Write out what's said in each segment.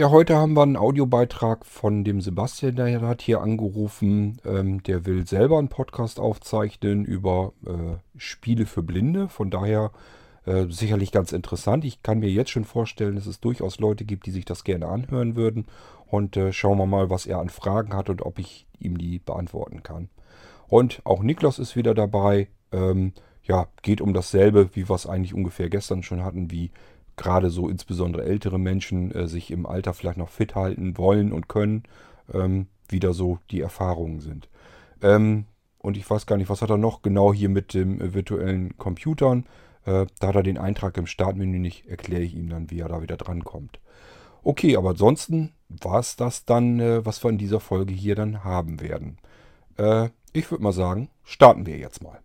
Ja, heute haben wir einen Audiobeitrag von dem Sebastian, der hat hier angerufen. Ähm, der will selber einen Podcast aufzeichnen über äh, Spiele für Blinde. Von daher äh, sicherlich ganz interessant. Ich kann mir jetzt schon vorstellen, dass es durchaus Leute gibt, die sich das gerne anhören würden. Und äh, schauen wir mal, was er an Fragen hat und ob ich ihm die beantworten kann. Und auch Niklas ist wieder dabei. Ähm, ja, geht um dasselbe, wie wir es eigentlich ungefähr gestern schon hatten, wie gerade so insbesondere ältere Menschen äh, sich im Alter vielleicht noch fit halten wollen und können, ähm, wieder so die Erfahrungen sind. Ähm, und ich weiß gar nicht, was hat er noch genau hier mit dem äh, virtuellen Computern. Äh, da hat er den Eintrag im Startmenü nicht, erkläre ich ihm dann, wie er da wieder drankommt. Okay, aber ansonsten war es das dann, äh, was wir in dieser Folge hier dann haben werden. Äh, ich würde mal sagen, starten wir jetzt mal.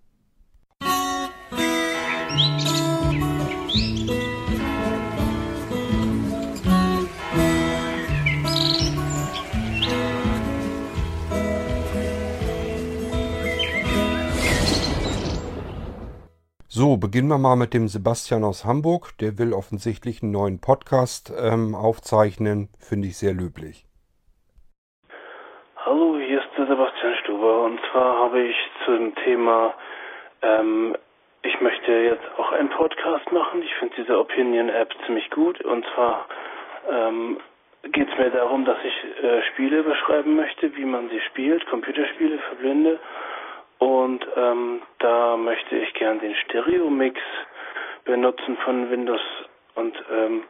So, beginnen wir mal mit dem Sebastian aus Hamburg. Der will offensichtlich einen neuen Podcast ähm, aufzeichnen. Finde ich sehr löblich. Hallo, hier ist der Sebastian Stuber. Und zwar habe ich zum Thema, ähm, ich möchte jetzt auch einen Podcast machen. Ich finde diese Opinion-App ziemlich gut. Und zwar ähm, geht es mir darum, dass ich äh, Spiele beschreiben möchte, wie man sie spielt, Computerspiele für Blinde. Und ähm, da möchte ich gern den Stereo-Mix benutzen von Windows. Und ähm,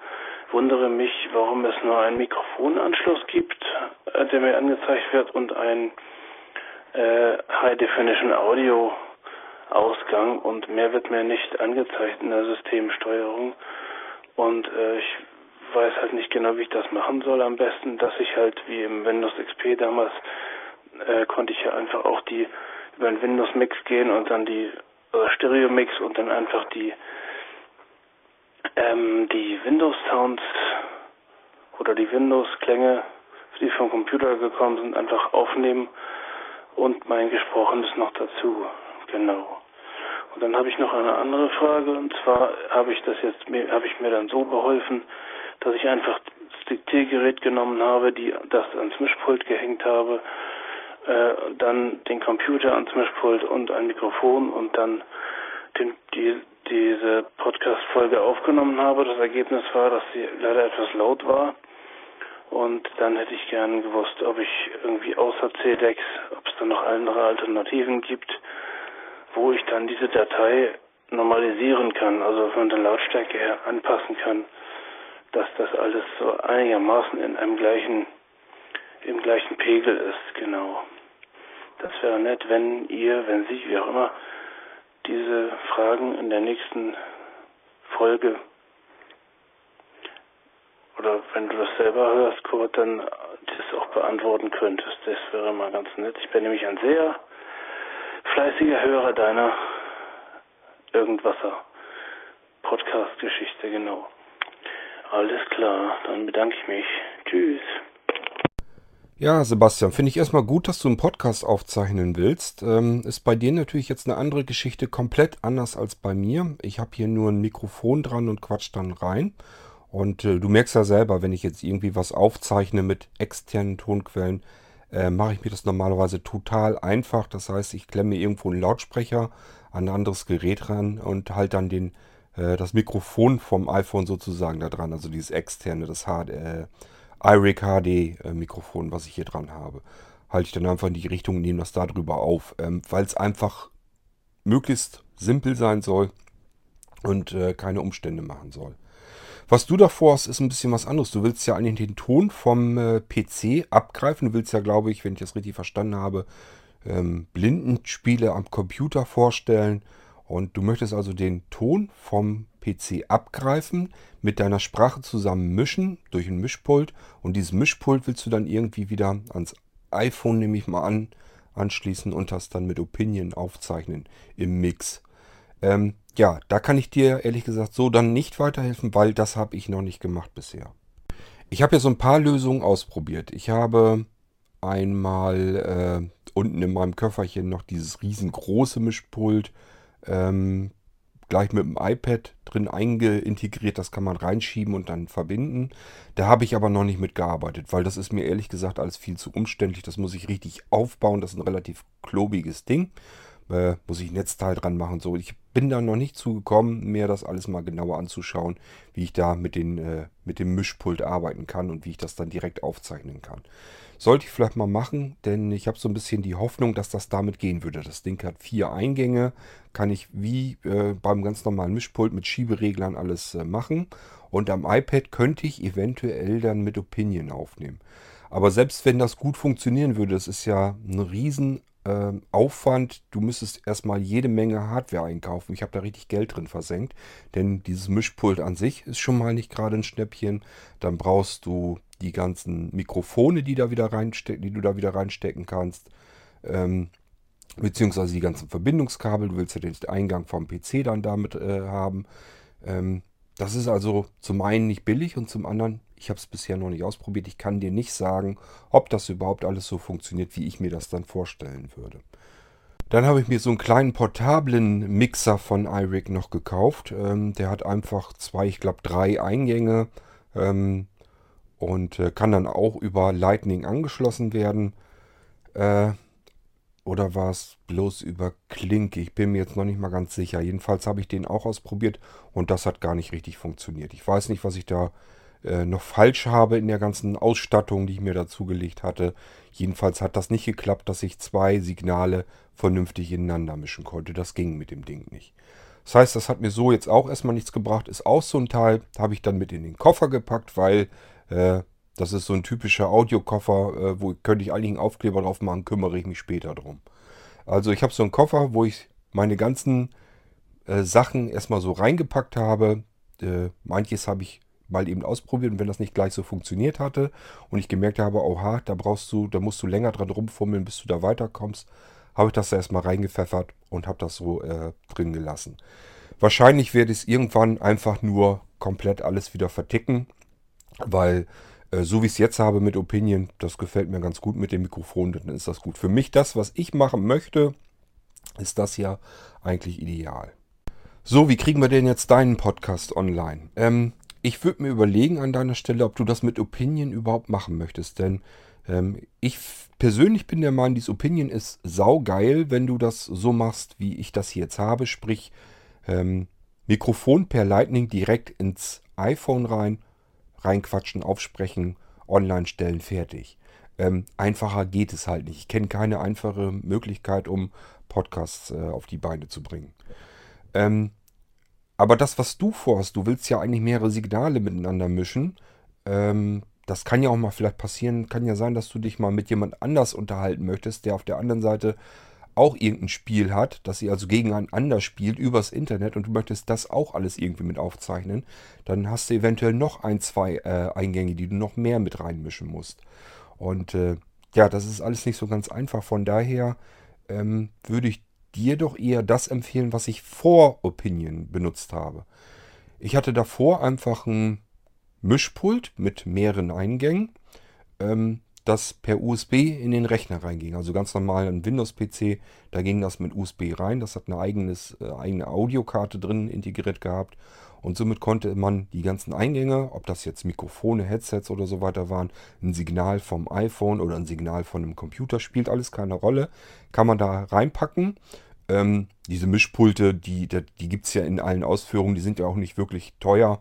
wundere mich, warum es nur einen Mikrofonanschluss gibt, äh, der mir angezeigt wird und ein äh, High Definition Audio Ausgang und mehr wird mir nicht angezeigt in der Systemsteuerung. Und äh, ich weiß halt nicht genau, wie ich das machen soll. Am besten, dass ich halt wie im Windows XP damals äh, konnte ich ja einfach auch die über den Windows Mix gehen und dann die oder Stereo Mix und dann einfach die ähm, die Windows Sounds oder die Windows Klänge, die vom Computer gekommen sind, einfach aufnehmen und mein gesprochenes noch dazu. Genau. Und dann habe ich noch eine andere Frage und zwar habe ich das jetzt habe ich mir dann so beholfen, dass ich einfach das Diktiergerät genommen habe, die das ans Mischpult gehängt habe äh, dann den Computer ans Mischpult und ein Mikrofon und dann den, die, diese Podcast-Folge aufgenommen habe. Das Ergebnis war, dass sie leider etwas laut war. Und dann hätte ich gern gewusst, ob ich irgendwie außer CDEX, ob es da noch andere Alternativen gibt, wo ich dann diese Datei normalisieren kann, also von der Lautstärke her anpassen kann, dass das alles so einigermaßen in einem gleichen, im gleichen Pegel ist, genau. Das wäre nett, wenn ihr, wenn Sie, wie auch immer, diese Fragen in der nächsten Folge oder wenn du das selber hörst, Kurt, dann das auch beantworten könntest. Das wäre mal ganz nett. Ich bin nämlich ein sehr fleißiger Hörer deiner Irgendwasser Podcast-Geschichte, genau. Alles klar, dann bedanke ich mich. Tschüss. Ja, Sebastian, finde ich erstmal gut, dass du einen Podcast aufzeichnen willst. Ähm, ist bei dir natürlich jetzt eine andere Geschichte, komplett anders als bei mir. Ich habe hier nur ein Mikrofon dran und quatsch dann rein. Und äh, du merkst ja selber, wenn ich jetzt irgendwie was aufzeichne mit externen Tonquellen, äh, mache ich mir das normalerweise total einfach. Das heißt, ich klemme irgendwo einen Lautsprecher an ein anderes Gerät ran und halte dann den, äh, das Mikrofon vom iPhone sozusagen da dran, also dieses externe, das HD. IRig HD äh, Mikrofon, was ich hier dran habe. Halte ich dann einfach in die Richtung und nehme das da drüber auf, ähm, weil es einfach möglichst simpel sein soll und äh, keine Umstände machen soll. Was du davor hast, ist ein bisschen was anderes. Du willst ja eigentlich den Ton vom äh, PC abgreifen. Du willst ja, glaube ich, wenn ich das richtig verstanden habe, ähm, Blindenspiele am Computer vorstellen. Und du möchtest also den Ton vom PC abgreifen, mit deiner Sprache zusammen mischen durch ein Mischpult und dieses Mischpult willst du dann irgendwie wieder ans iPhone, nehme ich mal an, anschließen und das dann mit Opinion aufzeichnen im Mix. Ähm, ja, da kann ich dir ehrlich gesagt so dann nicht weiterhelfen, weil das habe ich noch nicht gemacht bisher. Ich habe ja so ein paar Lösungen ausprobiert. Ich habe einmal äh, unten in meinem Köfferchen noch dieses riesengroße Mischpult ähm, gleich mit dem iPad drin eingeintegriert. Das kann man reinschieben und dann verbinden. Da habe ich aber noch nicht mitgearbeitet, weil das ist mir ehrlich gesagt alles viel zu umständlich. Das muss ich richtig aufbauen. Das ist ein relativ klobiges Ding. Äh, muss ich Netzteil dran machen. So, ich bin da noch nicht zugekommen, mir das alles mal genauer anzuschauen, wie ich da mit, den, äh, mit dem Mischpult arbeiten kann und wie ich das dann direkt aufzeichnen kann. Sollte ich vielleicht mal machen, denn ich habe so ein bisschen die Hoffnung, dass das damit gehen würde. Das Ding hat vier Eingänge, kann ich wie äh, beim ganz normalen Mischpult mit Schiebereglern alles äh, machen. Und am iPad könnte ich eventuell dann mit Opinion aufnehmen. Aber selbst wenn das gut funktionieren würde, das ist ja ein riesen äh, Aufwand. Du müsstest erstmal jede Menge Hardware einkaufen. Ich habe da richtig Geld drin versenkt. Denn dieses Mischpult an sich ist schon mal nicht gerade ein Schnäppchen. Dann brauchst du die ganzen Mikrofone, die, da wieder reinste die du da wieder reinstecken kannst. Ähm, beziehungsweise die ganzen Verbindungskabel. Du willst ja den Eingang vom PC dann damit äh, haben. Ähm, das ist also zum einen nicht billig und zum anderen, ich habe es bisher noch nicht ausprobiert. Ich kann dir nicht sagen, ob das überhaupt alles so funktioniert, wie ich mir das dann vorstellen würde. Dann habe ich mir so einen kleinen portablen Mixer von iRig noch gekauft. Ähm, der hat einfach zwei, ich glaube drei Eingänge. Ähm, und äh, kann dann auch über Lightning angeschlossen werden. Äh, oder war es bloß über Klinke? Ich bin mir jetzt noch nicht mal ganz sicher. Jedenfalls habe ich den auch ausprobiert und das hat gar nicht richtig funktioniert. Ich weiß nicht, was ich da äh, noch falsch habe in der ganzen Ausstattung, die ich mir dazugelegt hatte. Jedenfalls hat das nicht geklappt, dass ich zwei Signale vernünftig ineinander mischen konnte. Das ging mit dem Ding nicht. Das heißt, das hat mir so jetzt auch erstmal nichts gebracht. Ist auch so ein Teil, habe ich dann mit in den Koffer gepackt, weil äh, das ist so ein typischer Audiokoffer, äh, wo könnte ich eigentlich einen Aufkleber drauf machen, kümmere ich mich später drum. Also ich habe so einen Koffer, wo ich meine ganzen äh, Sachen erstmal so reingepackt habe. Äh, manches habe ich mal eben ausprobiert und wenn das nicht gleich so funktioniert hatte und ich gemerkt habe, oha, da brauchst du, da musst du länger dran rumfummeln, bis du da weiterkommst, habe ich das da erstmal reingepfeffert und habe das so äh, drin gelassen. Wahrscheinlich werde ich es irgendwann einfach nur komplett alles wieder verticken weil äh, so wie ich es jetzt habe mit Opinion, das gefällt mir ganz gut mit dem Mikrofon, dann ist das gut. Für mich das, was ich machen möchte, ist das ja eigentlich ideal. So, wie kriegen wir denn jetzt deinen Podcast online? Ähm, ich würde mir überlegen an deiner Stelle, ob du das mit Opinion überhaupt machen möchtest. Denn ähm, ich persönlich bin der Meinung, dieses Opinion ist saugeil, wenn du das so machst, wie ich das hier jetzt habe. Sprich, ähm, Mikrofon per Lightning direkt ins iPhone rein reinquatschen, aufsprechen, online stellen, fertig. Ähm, einfacher geht es halt nicht. Ich kenne keine einfache Möglichkeit, um Podcasts äh, auf die Beine zu bringen. Ähm, aber das, was du vorhast, du willst ja eigentlich mehrere Signale miteinander mischen. Ähm, das kann ja auch mal vielleicht passieren. Kann ja sein, dass du dich mal mit jemand anders unterhalten möchtest, der auf der anderen Seite auch irgendein Spiel hat, das sie also gegeneinander spielt übers Internet und du möchtest das auch alles irgendwie mit aufzeichnen, dann hast du eventuell noch ein, zwei äh, Eingänge, die du noch mehr mit reinmischen musst. Und äh, ja, das ist alles nicht so ganz einfach. Von daher ähm, würde ich dir doch eher das empfehlen, was ich vor Opinion benutzt habe. Ich hatte davor einfach ein Mischpult mit mehreren Eingängen. Ähm, das per USB in den Rechner reinging. Also ganz normal ein Windows-PC, da ging das mit USB rein. Das hat eine eigenes, äh, eigene Audiokarte drin integriert gehabt. Und somit konnte man die ganzen Eingänge, ob das jetzt Mikrofone, Headsets oder so weiter waren, ein Signal vom iPhone oder ein Signal von einem Computer, spielt alles keine Rolle, kann man da reinpacken. Ähm, diese Mischpulte, die, die, die gibt es ja in allen Ausführungen, die sind ja auch nicht wirklich teuer.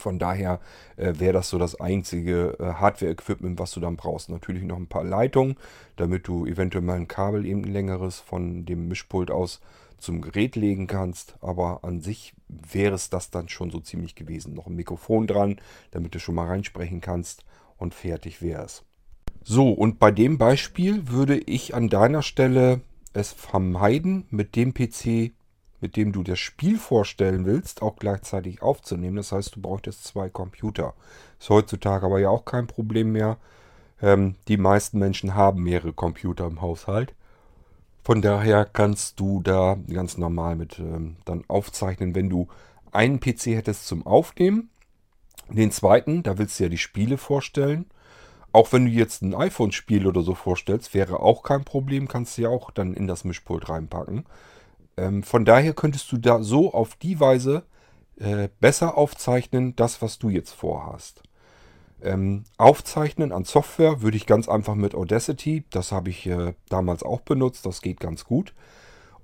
Von daher äh, wäre das so das einzige äh, Hardware-Equipment, was du dann brauchst. Natürlich noch ein paar Leitungen, damit du eventuell mal ein Kabel eben längeres von dem Mischpult aus zum Gerät legen kannst. Aber an sich wäre es das dann schon so ziemlich gewesen. Noch ein Mikrofon dran, damit du schon mal reinsprechen kannst und fertig wäre es. So, und bei dem Beispiel würde ich an deiner Stelle es vermeiden, mit dem PC mit dem du das Spiel vorstellen willst, auch gleichzeitig aufzunehmen. Das heißt, du brauchst zwei Computer. Ist heutzutage aber ja auch kein Problem mehr. Ähm, die meisten Menschen haben mehrere Computer im Haushalt. Von daher kannst du da ganz normal mit ähm, dann aufzeichnen, wenn du einen PC hättest zum Aufnehmen. Den zweiten, da willst du ja die Spiele vorstellen. Auch wenn du jetzt ein iPhone-Spiel oder so vorstellst, wäre auch kein Problem, kannst du ja auch dann in das Mischpult reinpacken. Ähm, von daher könntest du da so auf die Weise äh, besser aufzeichnen, das, was du jetzt vorhast. Ähm, aufzeichnen an Software würde ich ganz einfach mit Audacity. Das habe ich äh, damals auch benutzt. Das geht ganz gut.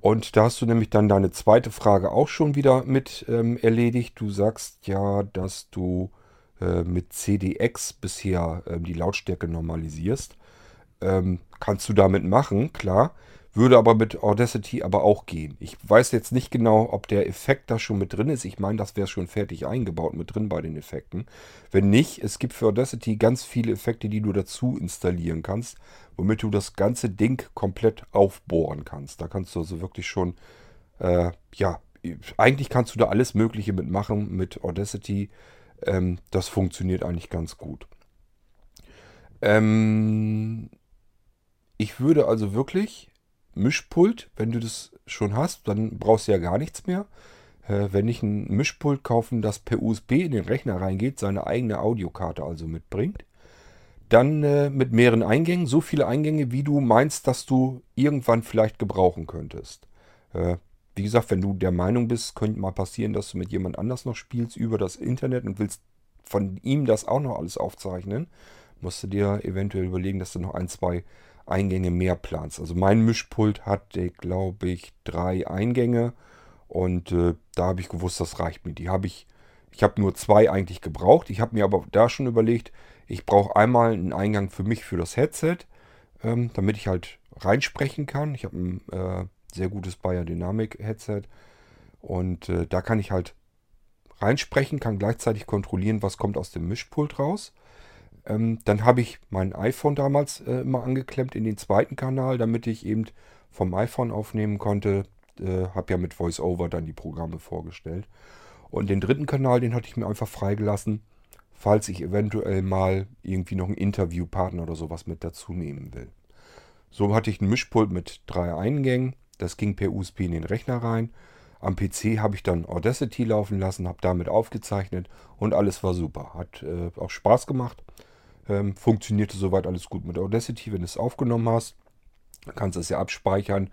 Und da hast du nämlich dann deine zweite Frage auch schon wieder mit ähm, erledigt. Du sagst ja, dass du äh, mit CDX bisher ähm, die Lautstärke normalisierst. Ähm, kannst du damit machen, klar. Würde aber mit Audacity aber auch gehen. Ich weiß jetzt nicht genau, ob der Effekt da schon mit drin ist. Ich meine, das wäre schon fertig eingebaut mit drin bei den Effekten. Wenn nicht, es gibt für Audacity ganz viele Effekte, die du dazu installieren kannst, womit du das ganze Ding komplett aufbohren kannst. Da kannst du also wirklich schon, äh, ja, eigentlich kannst du da alles Mögliche mitmachen mit Audacity. Ähm, das funktioniert eigentlich ganz gut. Ähm, ich würde also wirklich Mischpult, wenn du das schon hast, dann brauchst du ja gar nichts mehr. Äh, wenn ich ein Mischpult kaufen, das per USB in den Rechner reingeht, seine eigene Audiokarte also mitbringt, dann äh, mit mehreren Eingängen, so viele Eingänge, wie du meinst, dass du irgendwann vielleicht gebrauchen könntest. Äh, wie gesagt, wenn du der Meinung bist, könnte mal passieren, dass du mit jemand anders noch spielst über das Internet und willst von ihm das auch noch alles aufzeichnen, musst du dir eventuell überlegen, dass du noch ein, zwei Eingänge mehr planst. Also mein Mischpult hat, glaube ich, drei Eingänge und äh, da habe ich gewusst, das reicht mir. Die habe ich, ich habe nur zwei eigentlich gebraucht. Ich habe mir aber da schon überlegt, ich brauche einmal einen Eingang für mich für das Headset, ähm, damit ich halt reinsprechen kann. Ich habe ein äh, sehr gutes Bayer Dynamic Headset und äh, da kann ich halt reinsprechen, kann gleichzeitig kontrollieren, was kommt aus dem Mischpult raus. Ähm, dann habe ich mein iPhone damals äh, immer angeklemmt in den zweiten Kanal, damit ich eben vom iPhone aufnehmen konnte. Äh, habe ja mit VoiceOver dann die Programme vorgestellt. Und den dritten Kanal, den hatte ich mir einfach freigelassen, falls ich eventuell mal irgendwie noch einen Interviewpartner oder sowas mit dazu nehmen will. So hatte ich ein Mischpult mit drei Eingängen. Das ging per USB in den Rechner rein. Am PC habe ich dann Audacity laufen lassen, habe damit aufgezeichnet und alles war super. Hat äh, auch Spaß gemacht. Ähm, funktionierte soweit alles gut mit Audacity, wenn du es aufgenommen hast. Kannst es ja abspeichern,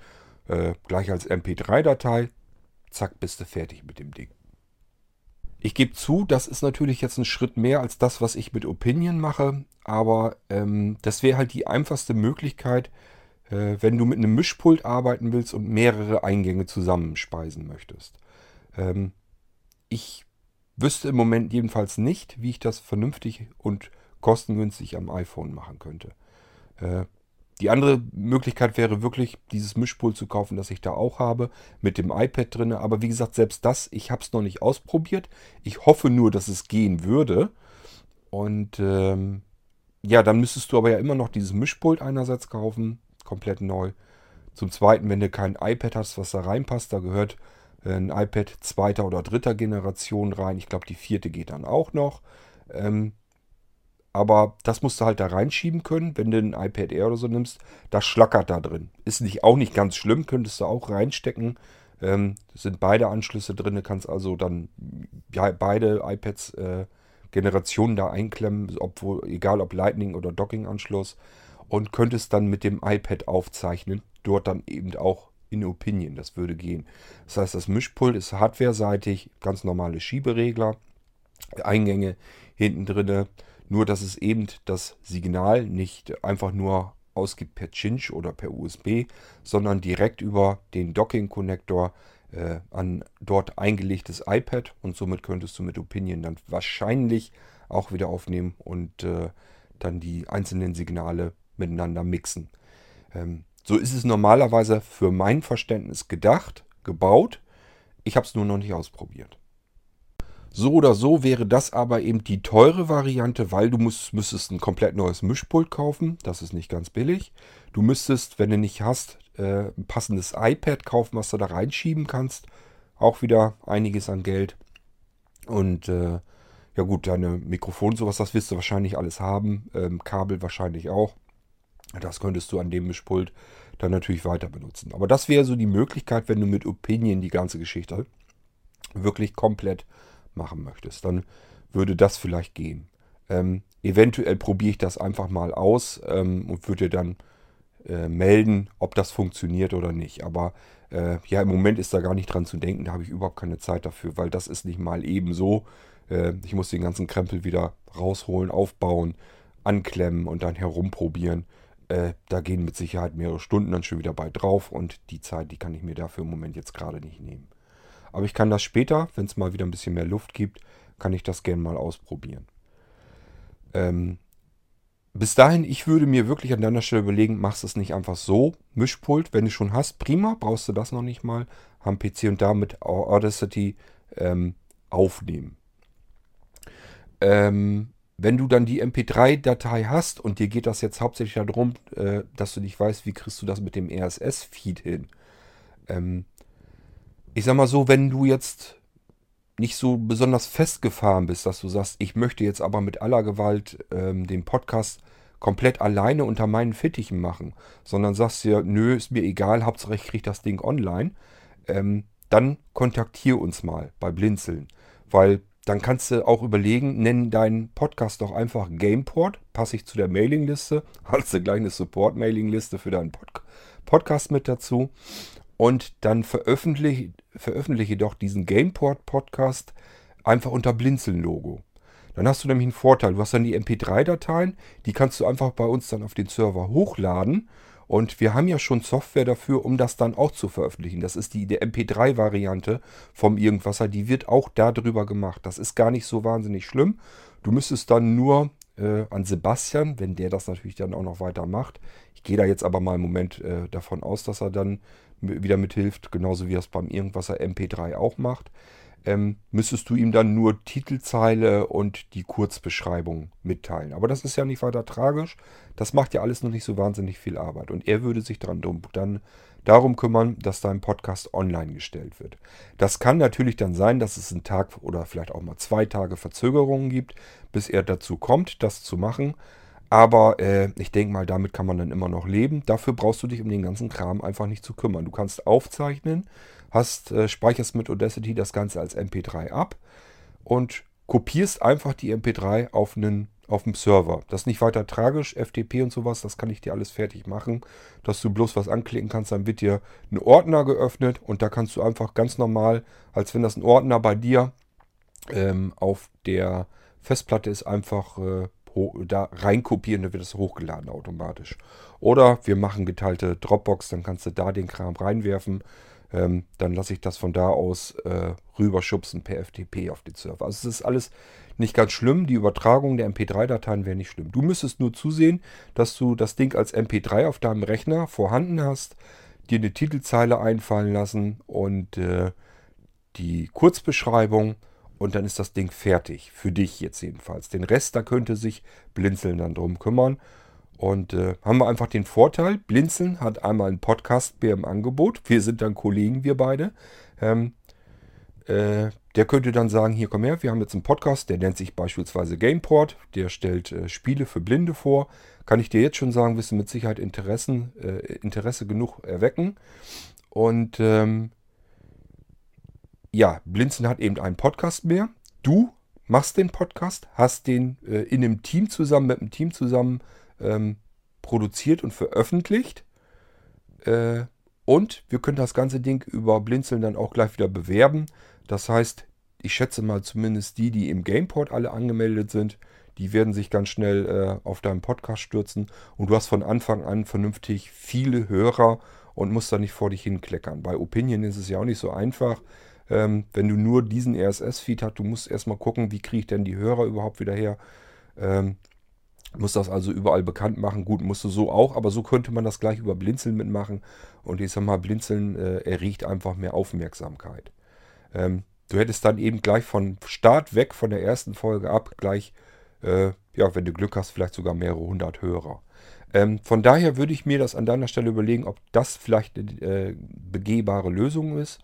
äh, gleich als MP3-Datei. Zack, bist du fertig mit dem Ding. Ich gebe zu, das ist natürlich jetzt ein Schritt mehr als das, was ich mit Opinion mache, aber ähm, das wäre halt die einfachste Möglichkeit, äh, wenn du mit einem Mischpult arbeiten willst und mehrere Eingänge zusammenspeisen möchtest. Ähm, ich wüsste im Moment jedenfalls nicht, wie ich das vernünftig und kostengünstig am iPhone machen könnte. Äh, die andere Möglichkeit wäre wirklich, dieses Mischpult zu kaufen, das ich da auch habe, mit dem iPad drin. Aber wie gesagt, selbst das, ich habe es noch nicht ausprobiert. Ich hoffe nur, dass es gehen würde. Und ähm, ja, dann müsstest du aber ja immer noch dieses Mischpult einerseits kaufen, komplett neu. Zum Zweiten, wenn du kein iPad hast, was da reinpasst, da gehört ein iPad zweiter oder dritter Generation rein. Ich glaube, die vierte geht dann auch noch. Ähm, aber das musst du halt da reinschieben können, wenn du ein iPad Air oder so nimmst. Das schlackert da drin. Ist nicht, auch nicht ganz schlimm, könntest du auch reinstecken. Ähm, sind beide Anschlüsse drin. Du kannst also dann ja, beide iPads äh, Generationen da einklemmen, obwohl, egal ob Lightning oder Docking-Anschluss. Und könntest dann mit dem iPad aufzeichnen. Dort dann eben auch in Opinion. Das würde gehen. Das heißt, das Mischpult ist hardware-seitig, ganz normale Schieberegler, Eingänge hinten drinne. Nur, dass es eben das Signal nicht einfach nur ausgibt per Cinch oder per USB, sondern direkt über den Docking-Connector äh, an dort eingelegtes iPad und somit könntest du mit Opinion dann wahrscheinlich auch wieder aufnehmen und äh, dann die einzelnen Signale miteinander mixen. Ähm, so ist es normalerweise für mein Verständnis gedacht, gebaut. Ich habe es nur noch nicht ausprobiert. So oder so wäre das aber eben die teure Variante, weil du musst, müsstest ein komplett neues Mischpult kaufen. Das ist nicht ganz billig. Du müsstest, wenn du nicht hast, äh, ein passendes iPad kaufen, was du da reinschieben kannst. Auch wieder einiges an Geld. Und äh, ja gut, deine Mikrofon, sowas, das wirst du wahrscheinlich alles haben. Ähm, Kabel wahrscheinlich auch. Das könntest du an dem Mischpult dann natürlich weiter benutzen. Aber das wäre so die Möglichkeit, wenn du mit Opinion die ganze Geschichte wirklich komplett machen möchtest, dann würde das vielleicht gehen. Ähm, eventuell probiere ich das einfach mal aus ähm, und würde dann äh, melden, ob das funktioniert oder nicht. Aber äh, ja, im Moment ist da gar nicht dran zu denken, da habe ich überhaupt keine Zeit dafür, weil das ist nicht mal eben so. Äh, ich muss den ganzen Krempel wieder rausholen, aufbauen, anklemmen und dann herumprobieren. Äh, da gehen mit Sicherheit mehrere Stunden dann schon wieder bei drauf und die Zeit, die kann ich mir dafür im Moment jetzt gerade nicht nehmen. Aber ich kann das später, wenn es mal wieder ein bisschen mehr Luft gibt, kann ich das gerne mal ausprobieren. Ähm, bis dahin, ich würde mir wirklich an deiner Stelle überlegen, machst es nicht einfach so. Mischpult, wenn du schon hast, prima, brauchst du das noch nicht mal. Am PC und damit Audacity ähm, aufnehmen. Ähm, wenn du dann die MP3-Datei hast und dir geht das jetzt hauptsächlich darum, äh, dass du nicht weißt, wie kriegst du das mit dem RSS-Feed hin. Ähm, ich sag mal so, wenn du jetzt nicht so besonders festgefahren bist, dass du sagst, ich möchte jetzt aber mit aller Gewalt ähm, den Podcast komplett alleine unter meinen Fittichen machen, sondern sagst dir, nö, ist mir egal, Hauptsache ich kriege das Ding online, ähm, dann kontaktiere uns mal bei Blinzeln, weil dann kannst du auch überlegen, nenn deinen Podcast doch einfach Gameport, passe ich zu der Mailingliste, hast du gleich eine Support-Mailingliste für deinen Pod Podcast mit dazu und dann veröffentliche, veröffentliche doch diesen Gameport-Podcast einfach unter Blinzeln-Logo. Dann hast du nämlich einen Vorteil. Du hast dann die MP3-Dateien, die kannst du einfach bei uns dann auf den Server hochladen. Und wir haben ja schon Software dafür, um das dann auch zu veröffentlichen. Das ist die, die MP3-Variante vom Irgendwasser. Die wird auch darüber gemacht. Das ist gar nicht so wahnsinnig schlimm. Du müsstest dann nur äh, an Sebastian, wenn der das natürlich dann auch noch weiter macht. Ich gehe da jetzt aber mal im Moment äh, davon aus, dass er dann wieder mithilft, genauso wie er es beim Irgendwasser MP3 auch macht ähm, müsstest du ihm dann nur Titelzeile und die Kurzbeschreibung mitteilen. Aber das ist ja nicht weiter tragisch. Das macht ja alles noch nicht so wahnsinnig viel Arbeit. Und er würde sich dran, dann darum kümmern, dass dein Podcast online gestellt wird. Das kann natürlich dann sein, dass es einen Tag oder vielleicht auch mal zwei Tage Verzögerungen gibt, bis er dazu kommt, das zu machen. Aber äh, ich denke mal, damit kann man dann immer noch leben. Dafür brauchst du dich um den ganzen Kram einfach nicht zu kümmern. Du kannst aufzeichnen, hast, äh, speicherst mit Audacity das Ganze als MP3 ab und kopierst einfach die MP3 auf einen auf dem Server. Das ist nicht weiter tragisch, FTP und sowas, das kann ich dir alles fertig machen, dass du bloß was anklicken kannst, dann wird dir ein Ordner geöffnet und da kannst du einfach ganz normal, als wenn das ein Ordner bei dir ähm, auf der Festplatte ist, einfach äh, da reinkopieren, dann wird es hochgeladen automatisch. Oder wir machen geteilte Dropbox, dann kannst du da den Kram reinwerfen ähm, dann lasse ich das von da aus äh, rüberschubsen per FTP auf den Server. Also es ist alles nicht ganz schlimm. Die Übertragung der MP3-Dateien wäre nicht schlimm. Du müsstest nur zusehen, dass du das Ding als MP3 auf deinem Rechner vorhanden hast, dir eine Titelzeile einfallen lassen und äh, die Kurzbeschreibung und dann ist das Ding fertig. Für dich jetzt jedenfalls. Den Rest, da könnte sich Blinzeln dann drum kümmern. Und äh, haben wir einfach den Vorteil, Blinzeln hat einmal einen Podcast-Bär im Angebot. Wir sind dann Kollegen, wir beide. Ähm, äh, der könnte dann sagen, hier komm her, wir haben jetzt einen Podcast, der nennt sich beispielsweise Gameport, der stellt äh, Spiele für Blinde vor. Kann ich dir jetzt schon sagen, wirst du mit Sicherheit Interessen, äh, Interesse genug erwecken. Und ähm, ja, Blinzeln hat eben einen Podcast mehr. Du machst den Podcast, hast den äh, in einem Team zusammen, mit einem Team zusammen ähm, produziert und veröffentlicht. Äh, und wir können das ganze Ding über Blinzeln dann auch gleich wieder bewerben. Das heißt, ich schätze mal zumindest die, die im Gameport alle angemeldet sind, die werden sich ganz schnell äh, auf deinen Podcast stürzen. Und du hast von Anfang an vernünftig viele Hörer und musst da nicht vor dich hinkleckern. Bei Opinion ist es ja auch nicht so einfach. Ähm, wenn du nur diesen RSS-Feed hast, du musst erstmal gucken, wie kriege ich denn die Hörer überhaupt wieder her. Ähm, muss das also überall bekannt machen. Gut, musst du so auch, aber so könnte man das gleich über Blinzeln mitmachen. Und ich sag mal, Blinzeln äh, erriecht einfach mehr Aufmerksamkeit. Ähm, du hättest dann eben gleich von Start weg, von der ersten Folge ab, gleich, äh, ja, wenn du Glück hast, vielleicht sogar mehrere hundert Hörer. Ähm, von daher würde ich mir das an deiner Stelle überlegen, ob das vielleicht eine äh, begehbare Lösung ist.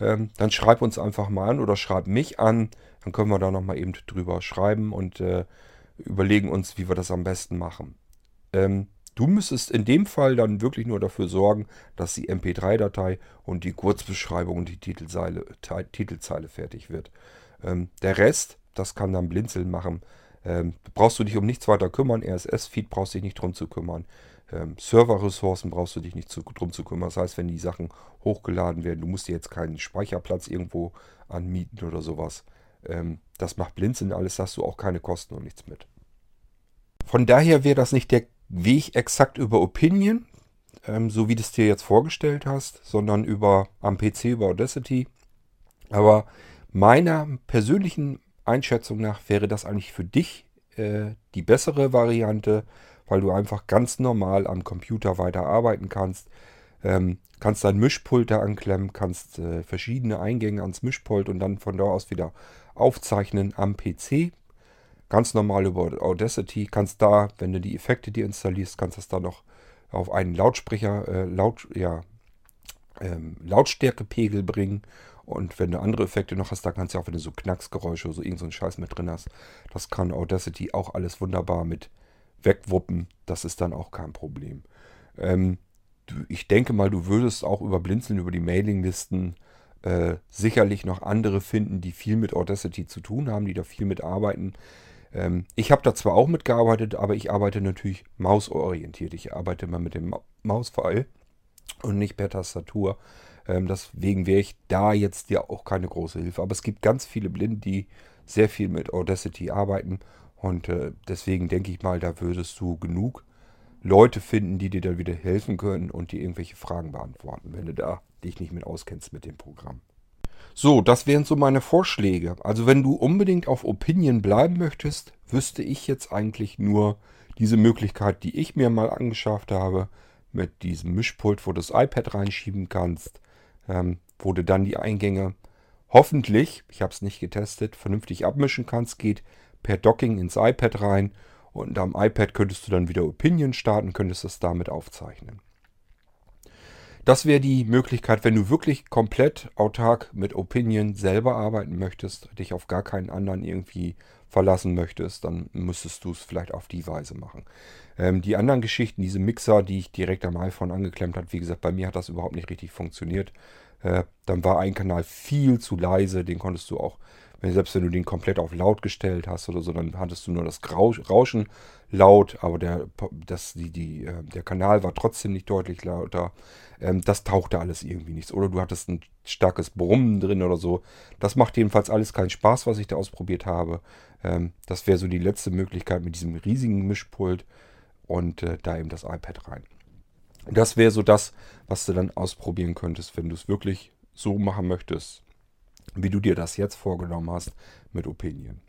Ähm, dann schreib uns einfach mal an oder schreib mich an. Dann können wir da nochmal eben drüber schreiben und äh, überlegen uns, wie wir das am besten machen. Ähm, du müsstest in dem Fall dann wirklich nur dafür sorgen, dass die MP3-Datei und die Kurzbeschreibung und die Titelzeile, Titelzeile fertig wird. Ähm, der Rest, das kann dann Blinzeln machen. Ähm, brauchst du dich um nichts weiter kümmern. RSS-Feed brauchst du dich nicht drum zu kümmern. ähm, Serverressourcen brauchst du dich nicht zu, drum zu kümmern. Das heißt, wenn die Sachen hochgeladen werden, du musst dir jetzt keinen Speicherplatz irgendwo anmieten oder sowas. Ähm, das macht Blinzeln alles, hast du auch keine Kosten und nichts mit. Von daher wäre das nicht der Weg exakt über Opinion, ähm, so wie du es dir jetzt vorgestellt hast, sondern über am PC über Audacity. Aber meiner persönlichen Einschätzung nach wäre das eigentlich für dich äh, die bessere Variante, weil du einfach ganz normal am Computer weiter arbeiten kannst. Ähm, kannst dein Mischpult da anklemmen, kannst äh, verschiedene Eingänge ans Mischpult und dann von da aus wieder aufzeichnen am PC. Ganz normal über Audacity. Kannst da, wenn du die Effekte dir installierst, kannst du das da noch auf einen Lautsprecher, äh, laut, ja, ähm, Lautstärkepegel bringen. Und wenn du andere Effekte noch hast, da kannst du auch, wenn du so Knacksgeräusche oder so irgendeinen so Scheiß mit drin hast, das kann Audacity auch alles wunderbar mit wegwuppen. Das ist dann auch kein Problem. Ähm, ich denke mal, du würdest auch über Blinzeln, über die Mailinglisten äh, sicherlich noch andere finden, die viel mit Audacity zu tun haben, die da viel mit arbeiten. Ähm, ich habe da zwar auch mitgearbeitet, aber ich arbeite natürlich mausorientiert. Ich arbeite mal mit dem Ma Mauspfeil und nicht per Tastatur. Ähm, deswegen wäre ich da jetzt ja auch keine große Hilfe. Aber es gibt ganz viele Blinde, die sehr viel mit Audacity arbeiten. Und äh, deswegen denke ich mal, da würdest du genug Leute finden, die dir dann wieder helfen können und dir irgendwelche Fragen beantworten, wenn du da dich nicht mit auskennst mit dem Programm. So, das wären so meine Vorschläge. Also wenn du unbedingt auf Opinion bleiben möchtest, wüsste ich jetzt eigentlich nur diese Möglichkeit, die ich mir mal angeschafft habe, mit diesem Mischpult, wo du das iPad reinschieben kannst, ähm, wo du dann die Eingänge hoffentlich, ich habe es nicht getestet, vernünftig abmischen kannst, geht per Docking ins iPad rein und am iPad könntest du dann wieder Opinion starten, könntest es damit aufzeichnen. Das wäre die Möglichkeit, wenn du wirklich komplett autark mit Opinion selber arbeiten möchtest, dich auf gar keinen anderen irgendwie verlassen möchtest, dann müsstest du es vielleicht auf die Weise machen. Ähm, die anderen Geschichten, diese Mixer, die ich direkt am iPhone angeklemmt habe, wie gesagt, bei mir hat das überhaupt nicht richtig funktioniert. Äh, dann war ein Kanal viel zu leise, den konntest du auch wenn, selbst wenn du den komplett auf laut gestellt hast oder so, dann hattest du nur das Rauschen laut, aber der, das, die, die, äh, der Kanal war trotzdem nicht deutlich lauter. Ähm, das tauchte alles irgendwie nichts. Oder du hattest ein starkes Brummen drin oder so. Das macht jedenfalls alles keinen Spaß, was ich da ausprobiert habe. Ähm, das wäre so die letzte Möglichkeit mit diesem riesigen Mischpult und äh, da eben das iPad rein. Das wäre so das, was du dann ausprobieren könntest, wenn du es wirklich so machen möchtest, wie du dir das jetzt vorgenommen hast mit Opinion.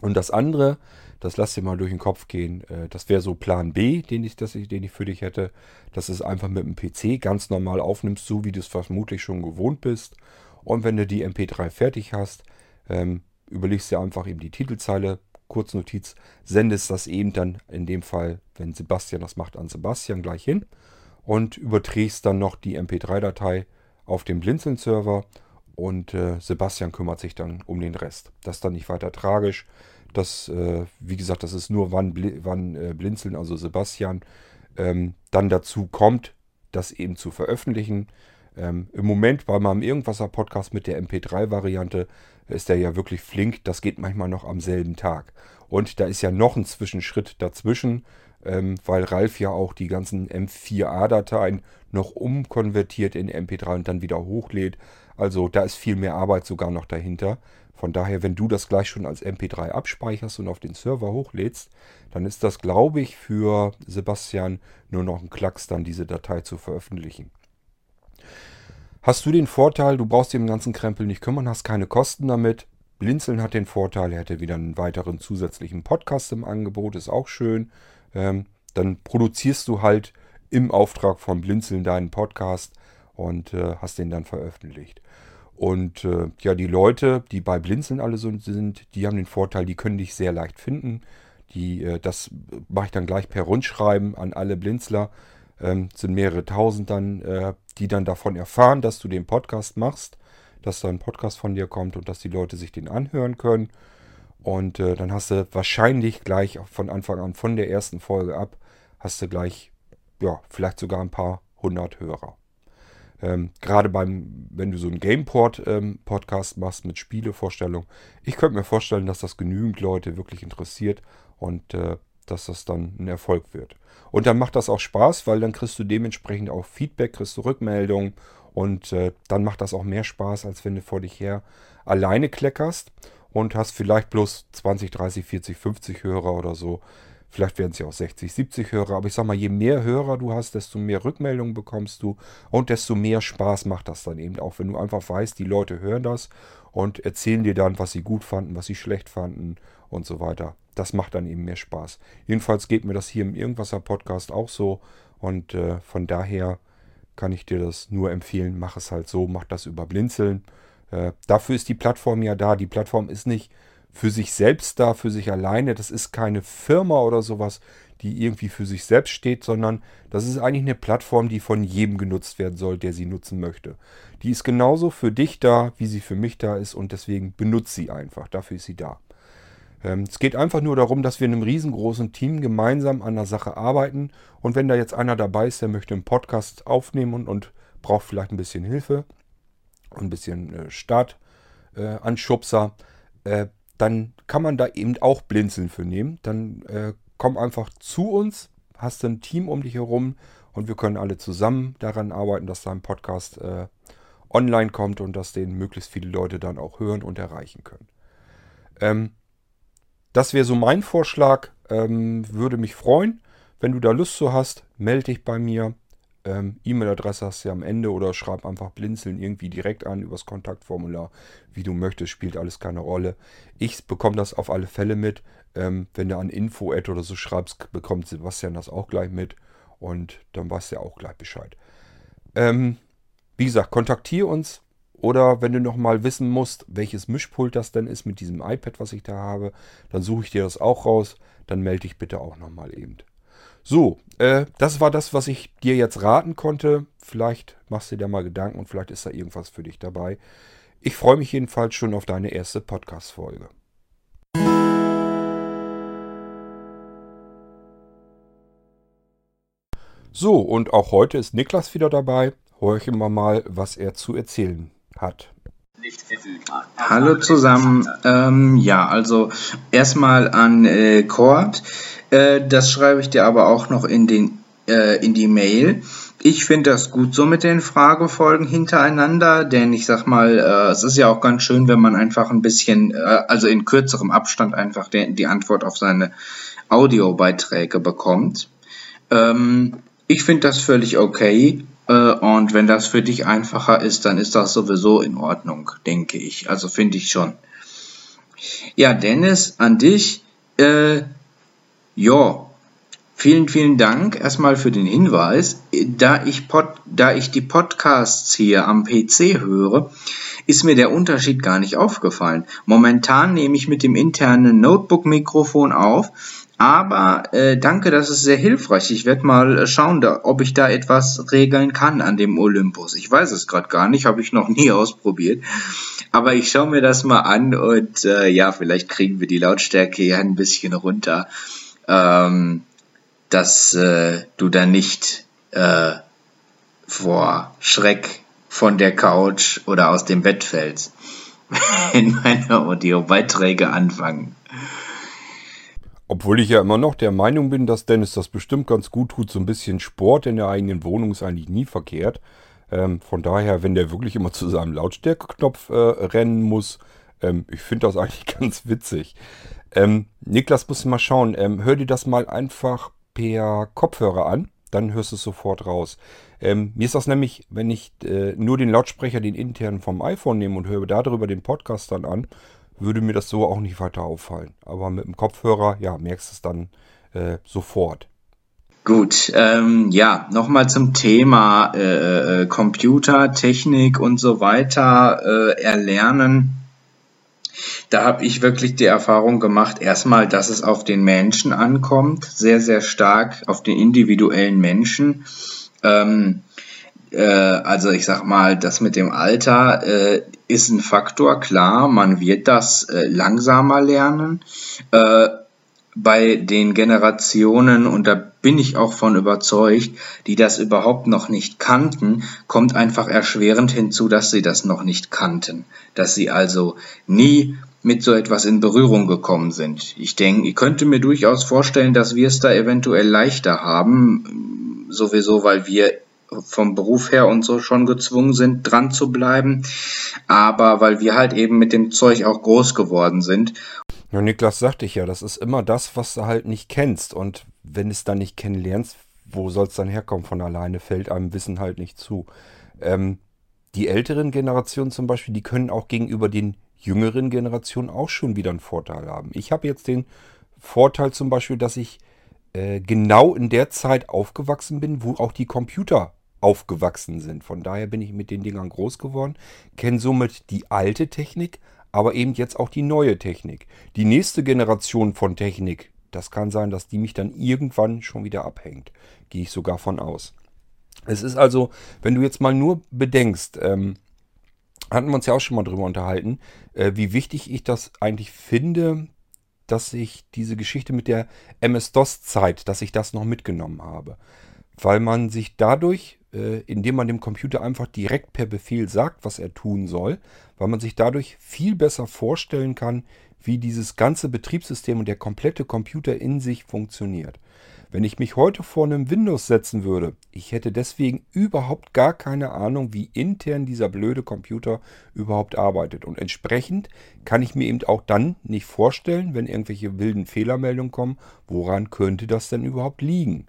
Und das andere, das lass dir mal durch den Kopf gehen, äh, das wäre so Plan B, den ich, das, den ich für dich hätte. Das ist einfach mit dem PC ganz normal aufnimmst, so wie du es vermutlich schon gewohnt bist. Und wenn du die MP3 fertig hast, ähm, überlegst dir einfach eben die Titelzeile, Kurznotiz, sendest das eben dann in dem Fall, wenn Sebastian das macht, an Sebastian gleich hin und überträgst dann noch die MP3-Datei auf den Blinzeln-Server und äh, Sebastian kümmert sich dann um den Rest. Das ist dann nicht weiter tragisch. Das, äh, wie gesagt, das ist nur, wann, wann äh, Blinzeln, also Sebastian, ähm, dann dazu kommt, das eben zu veröffentlichen. Ähm, Im Moment beim am Irgendwasser-Podcast mit der MP3-Variante ist der ja wirklich flink. Das geht manchmal noch am selben Tag. Und da ist ja noch ein Zwischenschritt dazwischen, ähm, weil Ralf ja auch die ganzen M4A-Dateien noch umkonvertiert in MP3 und dann wieder hochlädt. Also da ist viel mehr Arbeit sogar noch dahinter. Von daher, wenn du das gleich schon als MP3 abspeicherst und auf den Server hochlädst, dann ist das, glaube ich, für Sebastian nur noch ein Klacks, dann diese Datei zu veröffentlichen. Hast du den Vorteil, du brauchst dir im ganzen Krempel nicht kümmern, hast keine Kosten damit. Blinzeln hat den Vorteil, er hätte wieder einen weiteren zusätzlichen Podcast im Angebot, ist auch schön. Ähm, dann produzierst du halt im Auftrag von Blinzeln deinen Podcast und äh, hast den dann veröffentlicht. Und äh, ja, die Leute, die bei Blinzeln alle so sind, die haben den Vorteil, die können dich sehr leicht finden. Die, äh, das mache ich dann gleich per Rundschreiben an alle Blinzler. Ähm, sind mehrere tausend dann, äh, die dann davon erfahren, dass du den Podcast machst, dass da ein Podcast von dir kommt und dass die Leute sich den anhören können. Und äh, dann hast du wahrscheinlich gleich von Anfang an, von der ersten Folge ab, hast du gleich, ja, vielleicht sogar ein paar hundert Hörer. Ähm, Gerade beim, wenn du so einen Gameport-Podcast ähm, machst mit Spielevorstellung, ich könnte mir vorstellen, dass das genügend Leute wirklich interessiert und äh, dass das dann ein Erfolg wird. Und dann macht das auch Spaß, weil dann kriegst du dementsprechend auch Feedback, kriegst du Rückmeldungen und äh, dann macht das auch mehr Spaß, als wenn du vor dich her alleine kleckerst und hast vielleicht bloß 20, 30, 40, 50 Hörer oder so. Vielleicht werden ja auch 60, 70 Hörer. Aber ich sag mal, je mehr Hörer du hast, desto mehr Rückmeldungen bekommst du und desto mehr Spaß macht das dann eben auch, wenn du einfach weißt, die Leute hören das und erzählen dir dann, was sie gut fanden, was sie schlecht fanden und so weiter. Das macht dann eben mehr Spaß. Jedenfalls geht mir das hier im Irgendwasser Podcast auch so und äh, von daher kann ich dir das nur empfehlen. Mach es halt so, mach das über Blinzeln. Äh, dafür ist die Plattform ja da. Die Plattform ist nicht für sich selbst da, für sich alleine. Das ist keine Firma oder sowas, die irgendwie für sich selbst steht, sondern das ist eigentlich eine Plattform, die von jedem genutzt werden soll, der sie nutzen möchte. Die ist genauso für dich da, wie sie für mich da ist und deswegen benutzt sie einfach. Dafür ist sie da. Ähm, es geht einfach nur darum, dass wir in einem riesengroßen Team gemeinsam an der Sache arbeiten und wenn da jetzt einer dabei ist, der möchte einen Podcast aufnehmen und, und braucht vielleicht ein bisschen Hilfe, ein bisschen äh, Startanschubser, äh, äh, dann kann man da eben auch Blinzeln für nehmen. Dann äh, komm einfach zu uns, hast ein Team um dich herum und wir können alle zusammen daran arbeiten, dass dein Podcast äh, online kommt und dass den möglichst viele Leute dann auch hören und erreichen können. Ähm, das wäre so mein Vorschlag. Ähm, würde mich freuen. Wenn du da Lust zu hast, melde dich bei mir. Ähm, E-Mail-Adresse hast du ja am Ende oder schreib einfach blinzeln irgendwie direkt an übers Kontaktformular, wie du möchtest, spielt alles keine Rolle. Ich bekomme das auf alle Fälle mit. Ähm, wenn du an Info-Ad oder so schreibst, bekommt Sebastian das auch gleich mit und dann weißt du ja auch gleich Bescheid. Ähm, wie gesagt, kontaktiere uns oder wenn du nochmal wissen musst, welches Mischpult das denn ist mit diesem iPad, was ich da habe, dann suche ich dir das auch raus. Dann melde dich bitte auch nochmal eben. So, äh, das war das, was ich dir jetzt raten konnte. Vielleicht machst du dir mal Gedanken und vielleicht ist da irgendwas für dich dabei. Ich freue mich jedenfalls schon auf deine erste Podcast-Folge. So, und auch heute ist Niklas wieder dabei. Horchen wir mal, was er zu erzählen hat. Hallo zusammen. Ähm, ja, also erstmal an äh, Cord. Äh, das schreibe ich dir aber auch noch in, den, äh, in die Mail. Ich finde das gut so mit den Fragefolgen hintereinander, denn ich sag mal, äh, es ist ja auch ganz schön, wenn man einfach ein bisschen, äh, also in kürzerem Abstand einfach de, die Antwort auf seine Audiobeiträge bekommt. Ähm, ich finde das völlig okay. Äh, und wenn das für dich einfacher ist, dann ist das sowieso in Ordnung, denke ich. Also finde ich schon. Ja, Dennis, an dich. Äh, ja, vielen, vielen Dank erstmal für den Hinweis. Da ich, Pod, da ich die Podcasts hier am PC höre, ist mir der Unterschied gar nicht aufgefallen. Momentan nehme ich mit dem internen Notebook-Mikrofon auf aber äh, danke, das ist sehr hilfreich. Ich werde mal schauen, da, ob ich da etwas regeln kann an dem Olympus. Ich weiß es gerade gar nicht, habe ich noch nie ausprobiert. Aber ich schaue mir das mal an und äh, ja, vielleicht kriegen wir die Lautstärke ja ein bisschen runter, ähm, dass äh, du da nicht äh, vor Schreck von der Couch oder aus dem Bett fällst, wenn meine Audiobeiträge anfangen. Obwohl ich ja immer noch der Meinung bin, dass Dennis das bestimmt ganz gut tut. So ein bisschen Sport in der eigenen Wohnung ist eigentlich nie verkehrt. Ähm, von daher, wenn der wirklich immer zu seinem Lautstärkeknopf äh, rennen muss, ähm, ich finde das eigentlich ganz witzig. Ähm, Niklas, musst du mal schauen. Ähm, hör dir das mal einfach per Kopfhörer an. Dann hörst du es sofort raus. Ähm, mir ist das nämlich, wenn ich äh, nur den Lautsprecher, den internen vom iPhone nehme und höre darüber den Podcast dann an, würde mir das so auch nicht weiter auffallen. Aber mit dem Kopfhörer, ja, merkst du es dann äh, sofort. Gut, ähm, ja, nochmal zum Thema äh, äh, Computer, Technik und so weiter äh, erlernen. Da habe ich wirklich die Erfahrung gemacht, erstmal, dass es auf den Menschen ankommt, sehr, sehr stark auf den individuellen Menschen. Ähm, äh, also ich sag mal, das mit dem Alter äh, ist ein Faktor, klar, man wird das äh, langsamer lernen. Äh, bei den Generationen, und da bin ich auch von überzeugt, die das überhaupt noch nicht kannten, kommt einfach erschwerend hinzu, dass sie das noch nicht kannten. Dass sie also nie mit so etwas in Berührung gekommen sind. Ich denke, ich könnte mir durchaus vorstellen, dass wir es da eventuell leichter haben, sowieso, weil wir vom Beruf her und so schon gezwungen sind, dran zu bleiben, aber weil wir halt eben mit dem Zeug auch groß geworden sind. Ja, Niklas sagte ich ja, das ist immer das, was du halt nicht kennst. Und wenn es dann nicht kennenlernst, wo soll es dann herkommen von alleine, fällt einem Wissen halt nicht zu. Ähm, die älteren Generationen zum Beispiel, die können auch gegenüber den jüngeren Generationen auch schon wieder einen Vorteil haben. Ich habe jetzt den Vorteil zum Beispiel, dass ich äh, genau in der Zeit aufgewachsen bin, wo auch die Computer aufgewachsen sind. Von daher bin ich mit den Dingern groß geworden, kenne somit die alte Technik, aber eben jetzt auch die neue Technik. Die nächste Generation von Technik, das kann sein, dass die mich dann irgendwann schon wieder abhängt. Gehe ich sogar von aus. Es ist also, wenn du jetzt mal nur bedenkst, ähm, hatten wir uns ja auch schon mal drüber unterhalten, äh, wie wichtig ich das eigentlich finde, dass ich diese Geschichte mit der MS-DOS-Zeit, dass ich das noch mitgenommen habe. Weil man sich dadurch, äh, indem man dem Computer einfach direkt per Befehl sagt, was er tun soll, weil man sich dadurch viel besser vorstellen kann, wie dieses ganze Betriebssystem und der komplette Computer in sich funktioniert. Wenn ich mich heute vor einem Windows setzen würde, ich hätte deswegen überhaupt gar keine Ahnung, wie intern dieser blöde Computer überhaupt arbeitet. Und entsprechend kann ich mir eben auch dann nicht vorstellen, wenn irgendwelche wilden Fehlermeldungen kommen, woran könnte das denn überhaupt liegen.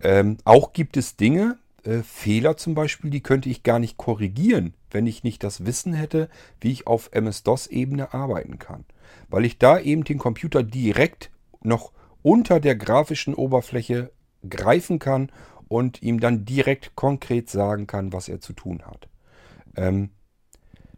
Ähm, auch gibt es Dinge, äh, Fehler zum Beispiel, die könnte ich gar nicht korrigieren, wenn ich nicht das Wissen hätte, wie ich auf MS-DOS-Ebene arbeiten kann. Weil ich da eben den Computer direkt noch unter der grafischen Oberfläche greifen kann und ihm dann direkt konkret sagen kann, was er zu tun hat. Ähm,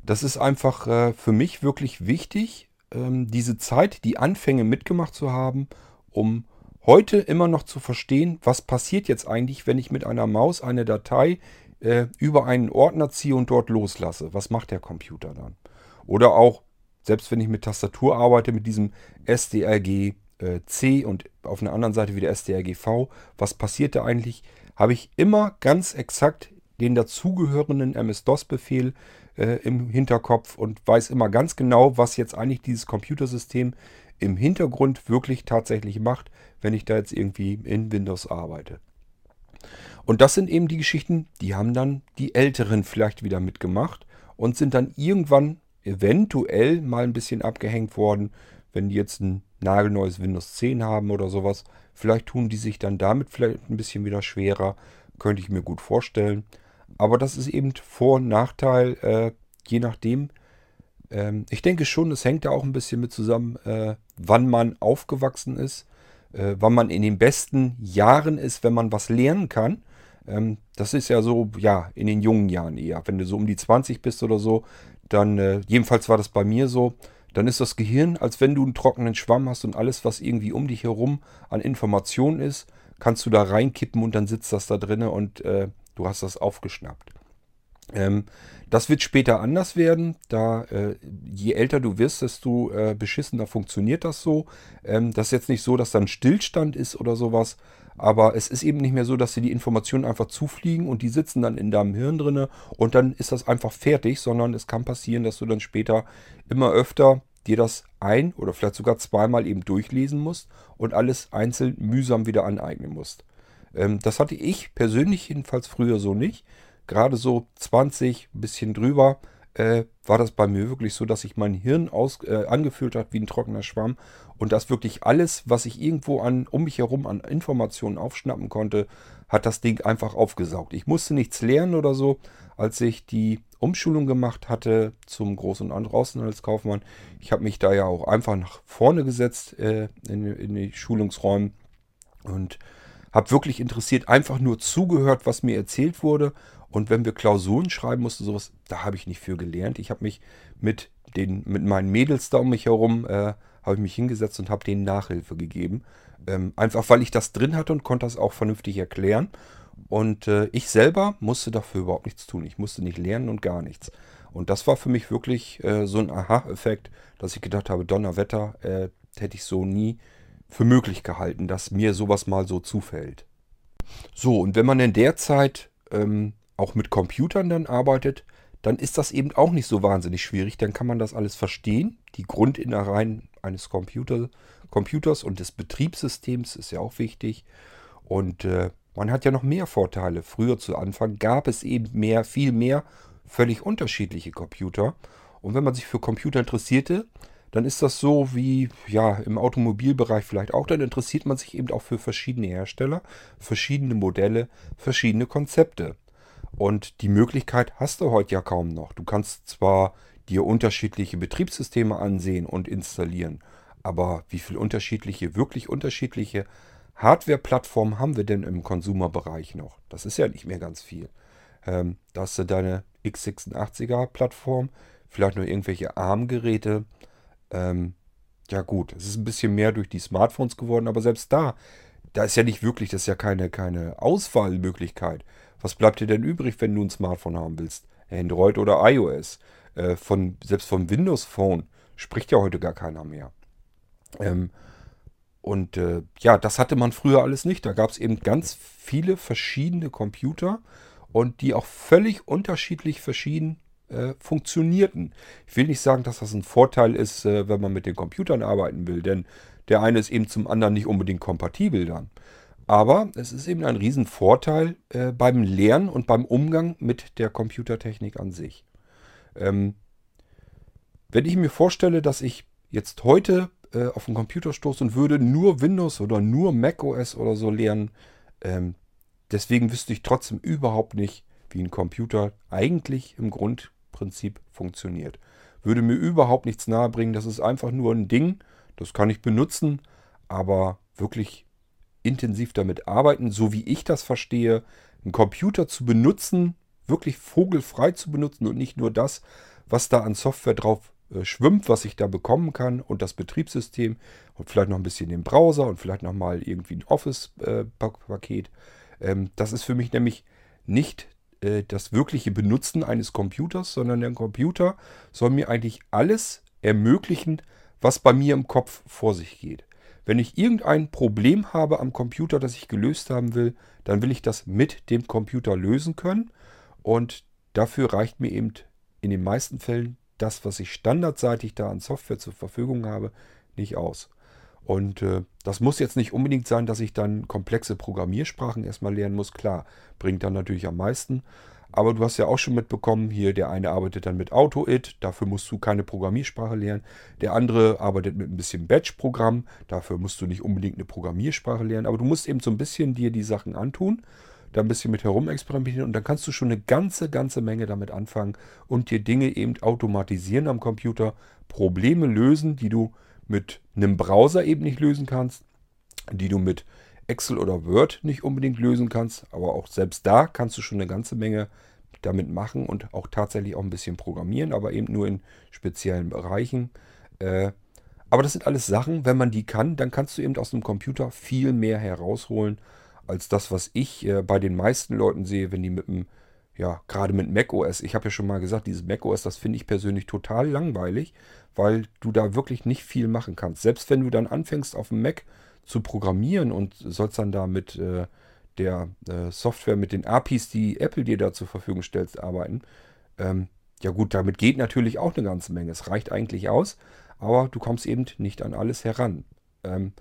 das ist einfach äh, für mich wirklich wichtig, ähm, diese Zeit, die Anfänge mitgemacht zu haben, um heute immer noch zu verstehen, was passiert jetzt eigentlich, wenn ich mit einer Maus eine Datei äh, über einen Ordner ziehe und dort loslasse. Was macht der Computer dann? Oder auch, selbst wenn ich mit Tastatur arbeite, mit diesem SDRG äh, C und auf einer anderen Seite wieder SDRGV. Was passiert da eigentlich? Habe ich immer ganz exakt den dazugehörenden MS-DOS-Befehl äh, im Hinterkopf und weiß immer ganz genau, was jetzt eigentlich dieses Computersystem im Hintergrund wirklich tatsächlich macht, wenn ich da jetzt irgendwie in Windows arbeite. Und das sind eben die Geschichten, die haben dann die Älteren vielleicht wieder mitgemacht und sind dann irgendwann eventuell mal ein bisschen abgehängt worden, wenn die jetzt ein nagelneues Windows 10 haben oder sowas. Vielleicht tun die sich dann damit vielleicht ein bisschen wieder schwerer. Könnte ich mir gut vorstellen. Aber das ist eben Vor- und Nachteil, äh, je nachdem. Ähm, ich denke schon, es hängt da auch ein bisschen mit zusammen, äh, wann man aufgewachsen ist, äh, wann man in den besten Jahren ist, wenn man was lernen kann. Ähm, das ist ja so, ja, in den jungen Jahren eher. Wenn du so um die 20 bist oder so, dann, äh, jedenfalls war das bei mir so, dann ist das Gehirn, als wenn du einen trockenen Schwamm hast und alles, was irgendwie um dich herum an Informationen ist, kannst du da reinkippen und dann sitzt das da drinne und äh, du hast das aufgeschnappt. Ähm, das wird später anders werden, da äh, je älter du wirst, desto äh, beschissener funktioniert das so. Ähm, das ist jetzt nicht so, dass da ein Stillstand ist oder sowas, aber es ist eben nicht mehr so, dass dir die Informationen einfach zufliegen und die sitzen dann in deinem Hirn drinne und dann ist das einfach fertig, sondern es kann passieren, dass du dann später immer öfter dir das ein oder vielleicht sogar zweimal eben durchlesen musst und alles einzeln mühsam wieder aneignen musst. Ähm, das hatte ich persönlich jedenfalls früher so nicht. Gerade so 20, bisschen drüber, äh, war das bei mir wirklich so, dass sich mein Hirn aus, äh, angefühlt hat wie ein trockener Schwamm und dass wirklich alles, was ich irgendwo an, um mich herum an Informationen aufschnappen konnte, hat das Ding einfach aufgesaugt. Ich musste nichts lernen oder so, als ich die Umschulung gemacht hatte zum Groß- und Außenhandelskaufmann. Ich habe mich da ja auch einfach nach vorne gesetzt äh, in, in die Schulungsräume und habe wirklich interessiert einfach nur zugehört, was mir erzählt wurde. Und wenn wir Klausuren schreiben mussten, sowas, da habe ich nicht für gelernt. Ich habe mich mit den mit meinen Mädels da um mich herum äh, habe ich mich hingesetzt und habe denen Nachhilfe gegeben. Ähm, einfach weil ich das drin hatte und konnte das auch vernünftig erklären. Und äh, ich selber musste dafür überhaupt nichts tun. Ich musste nicht lernen und gar nichts. Und das war für mich wirklich äh, so ein Aha-Effekt, dass ich gedacht habe, Donnerwetter, äh, hätte ich so nie für möglich gehalten, dass mir sowas mal so zufällt. So, und wenn man in der Zeit ähm, auch mit Computern dann arbeitet, dann ist das eben auch nicht so wahnsinnig schwierig. Dann kann man das alles verstehen. die Grundinnereien eines Computer, Computers und des Betriebssystems ist ja auch wichtig. Und äh, man hat ja noch mehr Vorteile. Früher zu Anfang gab es eben mehr, viel mehr völlig unterschiedliche Computer. Und wenn man sich für Computer interessierte, dann ist das so wie ja im Automobilbereich vielleicht auch. Dann interessiert man sich eben auch für verschiedene Hersteller, verschiedene Modelle, verschiedene Konzepte. Und die Möglichkeit hast du heute ja kaum noch. Du kannst zwar dir unterschiedliche Betriebssysteme ansehen und installieren, aber wie viele unterschiedliche, wirklich unterschiedliche Hardware-Plattformen haben wir denn im Konsumerbereich noch? Das ist ja nicht mehr ganz viel. Ähm, da hast du deine x86er-Plattform, vielleicht noch irgendwelche ARM-Geräte. Ähm, ja gut, es ist ein bisschen mehr durch die Smartphones geworden, aber selbst da, da ist ja nicht wirklich, das ist ja keine, keine Auswahlmöglichkeit. Was bleibt dir denn übrig, wenn du ein Smartphone haben willst? Android oder iOS? Äh, von, selbst vom Windows Phone spricht ja heute gar keiner mehr. Ähm, und äh, ja, das hatte man früher alles nicht. Da gab es eben ganz viele verschiedene Computer und die auch völlig unterschiedlich verschieden äh, funktionierten. Ich will nicht sagen, dass das ein Vorteil ist, äh, wenn man mit den Computern arbeiten will, denn der eine ist eben zum anderen nicht unbedingt kompatibel dann. Aber es ist eben ein Riesenvorteil äh, beim Lernen und beim Umgang mit der Computertechnik an sich. Ähm, wenn ich mir vorstelle, dass ich jetzt heute äh, auf den Computer stoße und würde nur Windows oder nur Mac OS oder so lernen, ähm, deswegen wüsste ich trotzdem überhaupt nicht, wie ein Computer eigentlich im Grundprinzip funktioniert. Würde mir überhaupt nichts nahebringen. Das ist einfach nur ein Ding, das kann ich benutzen, aber wirklich intensiv damit arbeiten, so wie ich das verstehe, einen Computer zu benutzen, wirklich vogelfrei zu benutzen und nicht nur das, was da an Software drauf äh, schwimmt, was ich da bekommen kann und das Betriebssystem und vielleicht noch ein bisschen den Browser und vielleicht noch mal irgendwie ein Office-Paket. Äh, ähm, das ist für mich nämlich nicht äh, das wirkliche Benutzen eines Computers, sondern der Computer soll mir eigentlich alles ermöglichen, was bei mir im Kopf vor sich geht. Wenn ich irgendein Problem habe am Computer, das ich gelöst haben will, dann will ich das mit dem Computer lösen können und dafür reicht mir eben in den meisten Fällen das, was ich standardseitig da an Software zur Verfügung habe, nicht aus. Und äh, das muss jetzt nicht unbedingt sein, dass ich dann komplexe Programmiersprachen erstmal lernen muss. Klar, bringt dann natürlich am meisten. Aber du hast ja auch schon mitbekommen, hier der eine arbeitet dann mit AutoIt, dafür musst du keine Programmiersprache lernen. Der andere arbeitet mit ein bisschen Batch-Programm, dafür musst du nicht unbedingt eine Programmiersprache lernen. Aber du musst eben so ein bisschen dir die Sachen antun da ein bisschen mit herumexperimentieren und dann kannst du schon eine ganze, ganze Menge damit anfangen und dir Dinge eben automatisieren am Computer, Probleme lösen, die du mit einem Browser eben nicht lösen kannst, die du mit Excel oder Word nicht unbedingt lösen kannst, aber auch selbst da kannst du schon eine ganze Menge damit machen und auch tatsächlich auch ein bisschen programmieren, aber eben nur in speziellen Bereichen. Äh, aber das sind alles Sachen, wenn man die kann, dann kannst du eben aus einem Computer viel mehr herausholen, als das, was ich äh, bei den meisten Leuten sehe, wenn die mit dem, ja, gerade mit macOS, ich habe ja schon mal gesagt, dieses macOS, das finde ich persönlich total langweilig, weil du da wirklich nicht viel machen kannst. Selbst wenn du dann anfängst auf dem Mac zu programmieren und sollst dann da mit äh, der äh, Software, mit den APIs, die Apple dir da zur Verfügung stellt, arbeiten, ähm, ja gut, damit geht natürlich auch eine ganze Menge. Es reicht eigentlich aus, aber du kommst eben nicht an alles heran. Ähm,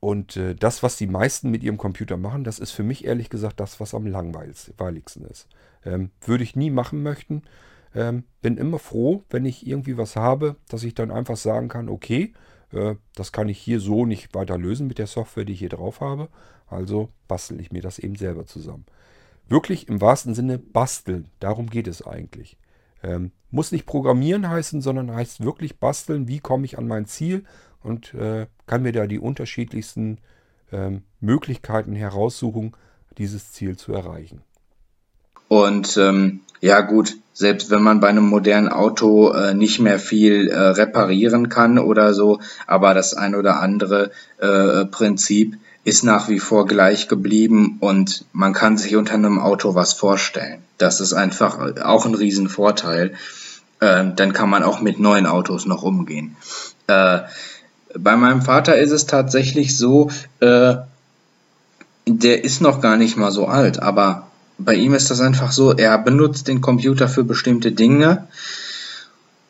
und äh, das, was die meisten mit ihrem Computer machen, das ist für mich ehrlich gesagt das, was am langweiligsten ist. Ähm, würde ich nie machen möchten. Ähm, bin immer froh, wenn ich irgendwie was habe, dass ich dann einfach sagen kann, okay, das kann ich hier so nicht weiter lösen mit der Software, die ich hier drauf habe. Also bastel ich mir das eben selber zusammen. Wirklich im wahrsten Sinne basteln. Darum geht es eigentlich. Ähm, muss nicht programmieren heißen, sondern heißt wirklich basteln. Wie komme ich an mein Ziel? und äh, kann mir da die unterschiedlichsten ähm, Möglichkeiten heraussuchen, dieses Ziel zu erreichen. Und ähm, ja gut, selbst wenn man bei einem modernen Auto äh, nicht mehr viel äh, reparieren kann oder so, aber das ein oder andere äh, Prinzip ist nach wie vor gleich geblieben und man kann sich unter einem Auto was vorstellen. Das ist einfach auch ein Riesenvorteil. Äh, dann kann man auch mit neuen Autos noch umgehen. Äh, bei meinem Vater ist es tatsächlich so, äh, der ist noch gar nicht mal so alt, aber bei ihm ist das einfach so, er benutzt den Computer für bestimmte Dinge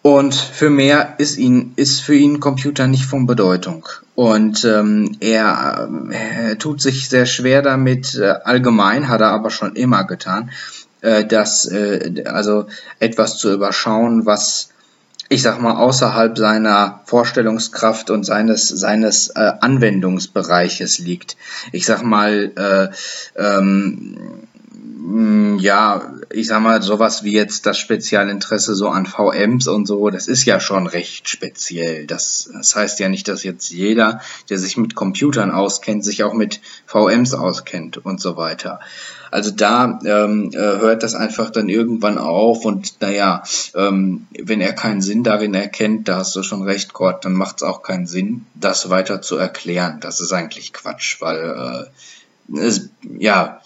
Und für mehr ist, ihn, ist für ihn Computer nicht von Bedeutung. Und ähm, er, er, tut sich sehr schwer damit, äh, allgemein hat er aber schon immer getan, äh, das, äh, also etwas zu überschauen, was ich sag mal, außerhalb seiner Vorstellungskraft und seines, seines äh, Anwendungsbereiches liegt. Ich sag mal, äh, ähm, ja, ich sag mal, sowas wie jetzt das Spezialinteresse so an VMs und so, das ist ja schon recht speziell. Das, das heißt ja nicht, dass jetzt jeder, der sich mit Computern auskennt, sich auch mit VMs auskennt und so weiter. Also da ähm, äh, hört das einfach dann irgendwann auf und naja, ähm, wenn er keinen Sinn darin erkennt, da hast du schon recht, Gott, dann macht es auch keinen Sinn, das weiter zu erklären. Das ist eigentlich Quatsch, weil äh, es, ja,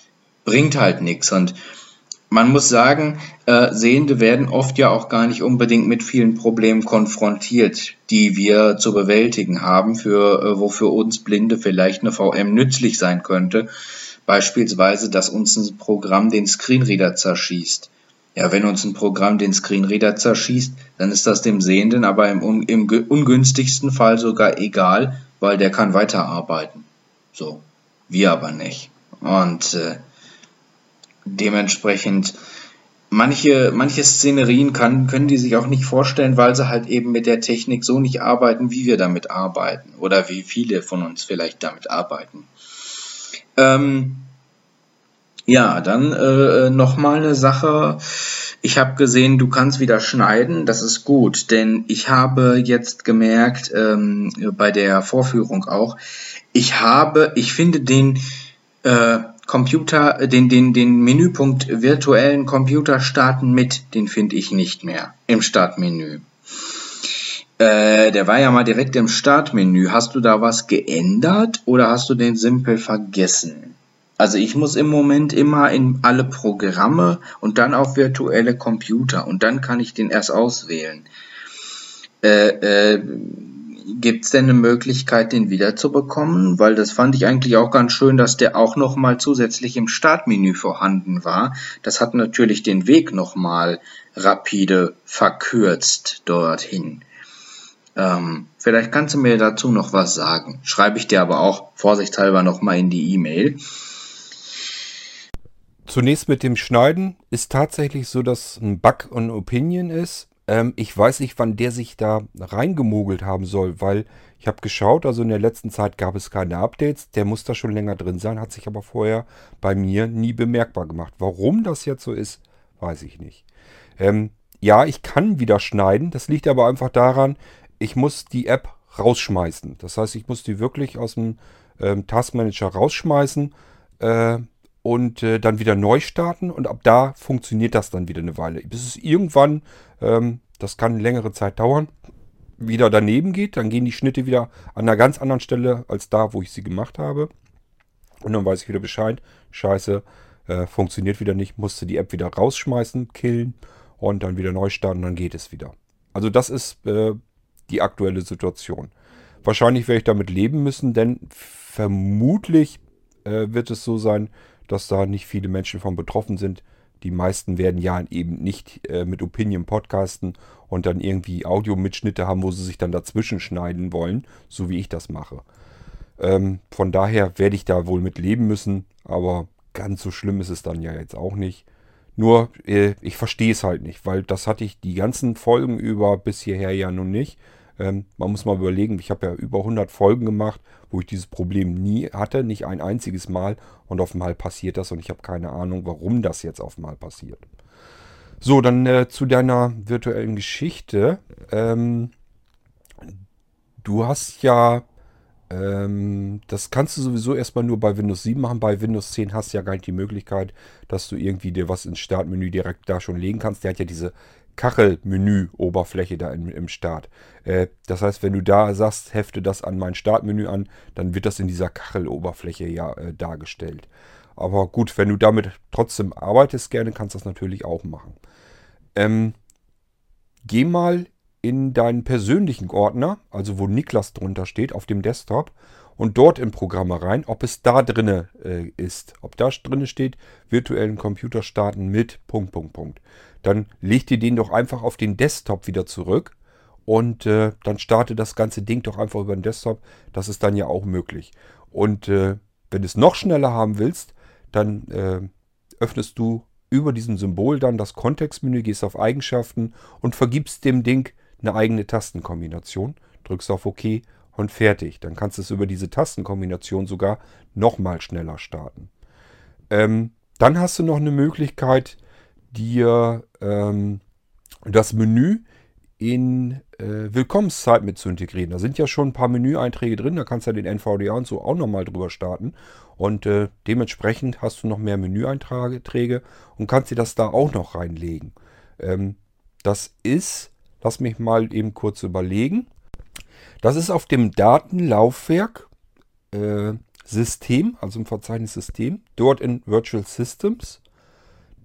bringt halt nichts. Und man muss sagen, äh, Sehende werden oft ja auch gar nicht unbedingt mit vielen Problemen konfrontiert, die wir zu bewältigen haben, für äh, wofür uns Blinde vielleicht eine VM nützlich sein könnte. Beispielsweise, dass uns ein Programm den Screenreader zerschießt. Ja, wenn uns ein Programm den Screenreader zerschießt, dann ist das dem Sehenden aber im, im ungünstigsten Fall sogar egal, weil der kann weiterarbeiten. So, wir aber nicht. Und äh, dementsprechend manche, manche Szenerien kann, können die sich auch nicht vorstellen, weil sie halt eben mit der Technik so nicht arbeiten, wie wir damit arbeiten oder wie viele von uns vielleicht damit arbeiten. Ähm, ja, dann äh, nochmal eine Sache. Ich habe gesehen, du kannst wieder schneiden. Das ist gut, denn ich habe jetzt gemerkt, ähm, bei der Vorführung auch, ich habe, ich finde den äh, Computer, den, den, den Menüpunkt virtuellen Computer starten mit, den finde ich nicht mehr im Startmenü. Äh, der war ja mal direkt im Startmenü. Hast du da was geändert oder hast du den simpel vergessen? Also ich muss im Moment immer in alle Programme und dann auf virtuelle Computer und dann kann ich den erst auswählen. Äh, äh, Gibt es denn eine Möglichkeit, den wiederzubekommen? Weil das fand ich eigentlich auch ganz schön, dass der auch nochmal zusätzlich im Startmenü vorhanden war. Das hat natürlich den Weg nochmal rapide verkürzt dorthin. Ähm, vielleicht kannst du mir dazu noch was sagen. Schreibe ich dir aber auch vorsichtshalber nochmal in die E-Mail. Zunächst mit dem Schneiden ist tatsächlich so, dass ein Bug und Opinion ist. Ähm, ich weiß nicht, wann der sich da reingemogelt haben soll, weil ich habe geschaut, also in der letzten Zeit gab es keine Updates. Der muss da schon länger drin sein, hat sich aber vorher bei mir nie bemerkbar gemacht. Warum das jetzt so ist, weiß ich nicht. Ähm, ja, ich kann wieder schneiden. Das liegt aber einfach daran, ich muss die App rausschmeißen. Das heißt, ich muss die wirklich aus dem ähm, Taskmanager rausschmeißen. Äh, und äh, dann wieder neu starten und ab da funktioniert das dann wieder eine Weile. Bis es irgendwann, ähm, das kann längere Zeit dauern, wieder daneben geht. Dann gehen die Schnitte wieder an einer ganz anderen Stelle als da, wo ich sie gemacht habe. Und dann weiß ich wieder Bescheid. Scheiße, äh, funktioniert wieder nicht. Musste die App wieder rausschmeißen, killen und dann wieder neu starten. Dann geht es wieder. Also das ist äh, die aktuelle Situation. Wahrscheinlich werde ich damit leben müssen, denn vermutlich äh, wird es so sein, dass da nicht viele Menschen von betroffen sind. Die meisten werden ja eben nicht äh, mit Opinion podcasten und dann irgendwie Audiomitschnitte haben, wo sie sich dann dazwischen schneiden wollen, so wie ich das mache. Ähm, von daher werde ich da wohl mit leben müssen, aber ganz so schlimm ist es dann ja jetzt auch nicht. Nur, äh, ich verstehe es halt nicht, weil das hatte ich die ganzen Folgen über bis hierher ja nun nicht. Ähm, man muss mal überlegen, ich habe ja über 100 Folgen gemacht, wo ich dieses Problem nie hatte, nicht ein einziges Mal. Und auf einmal passiert das und ich habe keine Ahnung, warum das jetzt auf einmal passiert. So, dann äh, zu deiner virtuellen Geschichte. Ähm, du hast ja, ähm, das kannst du sowieso erstmal nur bei Windows 7 machen. Bei Windows 10 hast du ja gar nicht die Möglichkeit, dass du irgendwie dir was ins Startmenü direkt da schon legen kannst. Der hat ja diese Kachelmenü-Oberfläche da im, im Start. Äh, das heißt, wenn du da sagst, hefte das an mein Startmenü an, dann wird das in dieser Kacheloberfläche ja äh, dargestellt. Aber gut, wenn du damit trotzdem arbeitest gerne, kannst du das natürlich auch machen. Ähm, geh mal in deinen persönlichen Ordner, also wo Niklas drunter steht, auf dem Desktop und dort in Programme rein, ob es da drinne äh, ist. Ob da drinne steht, virtuellen Computer starten mit Punkt, Punkt, Punkt. Dann legt ihr den doch einfach auf den Desktop wieder zurück und äh, dann starte das ganze Ding doch einfach über den Desktop. Das ist dann ja auch möglich. Und äh, wenn du es noch schneller haben willst, dann äh, öffnest du über diesem Symbol dann das Kontextmenü, gehst auf Eigenschaften und vergibst dem Ding eine eigene Tastenkombination. Drückst auf OK und fertig. Dann kannst du es über diese Tastenkombination sogar nochmal schneller starten. Ähm, dann hast du noch eine Möglichkeit, dir ähm, das Menü in äh, Willkommenszeit mit zu integrieren. Da sind ja schon ein paar Menüeinträge drin, da kannst du ja den NVDA und so auch nochmal drüber starten. Und äh, dementsprechend hast du noch mehr Menüeinträge und kannst dir das da auch noch reinlegen. Ähm, das ist, lass mich mal eben kurz überlegen, das ist auf dem Datenlaufwerk äh, System, also im Verzeichnis System, dort in Virtual Systems.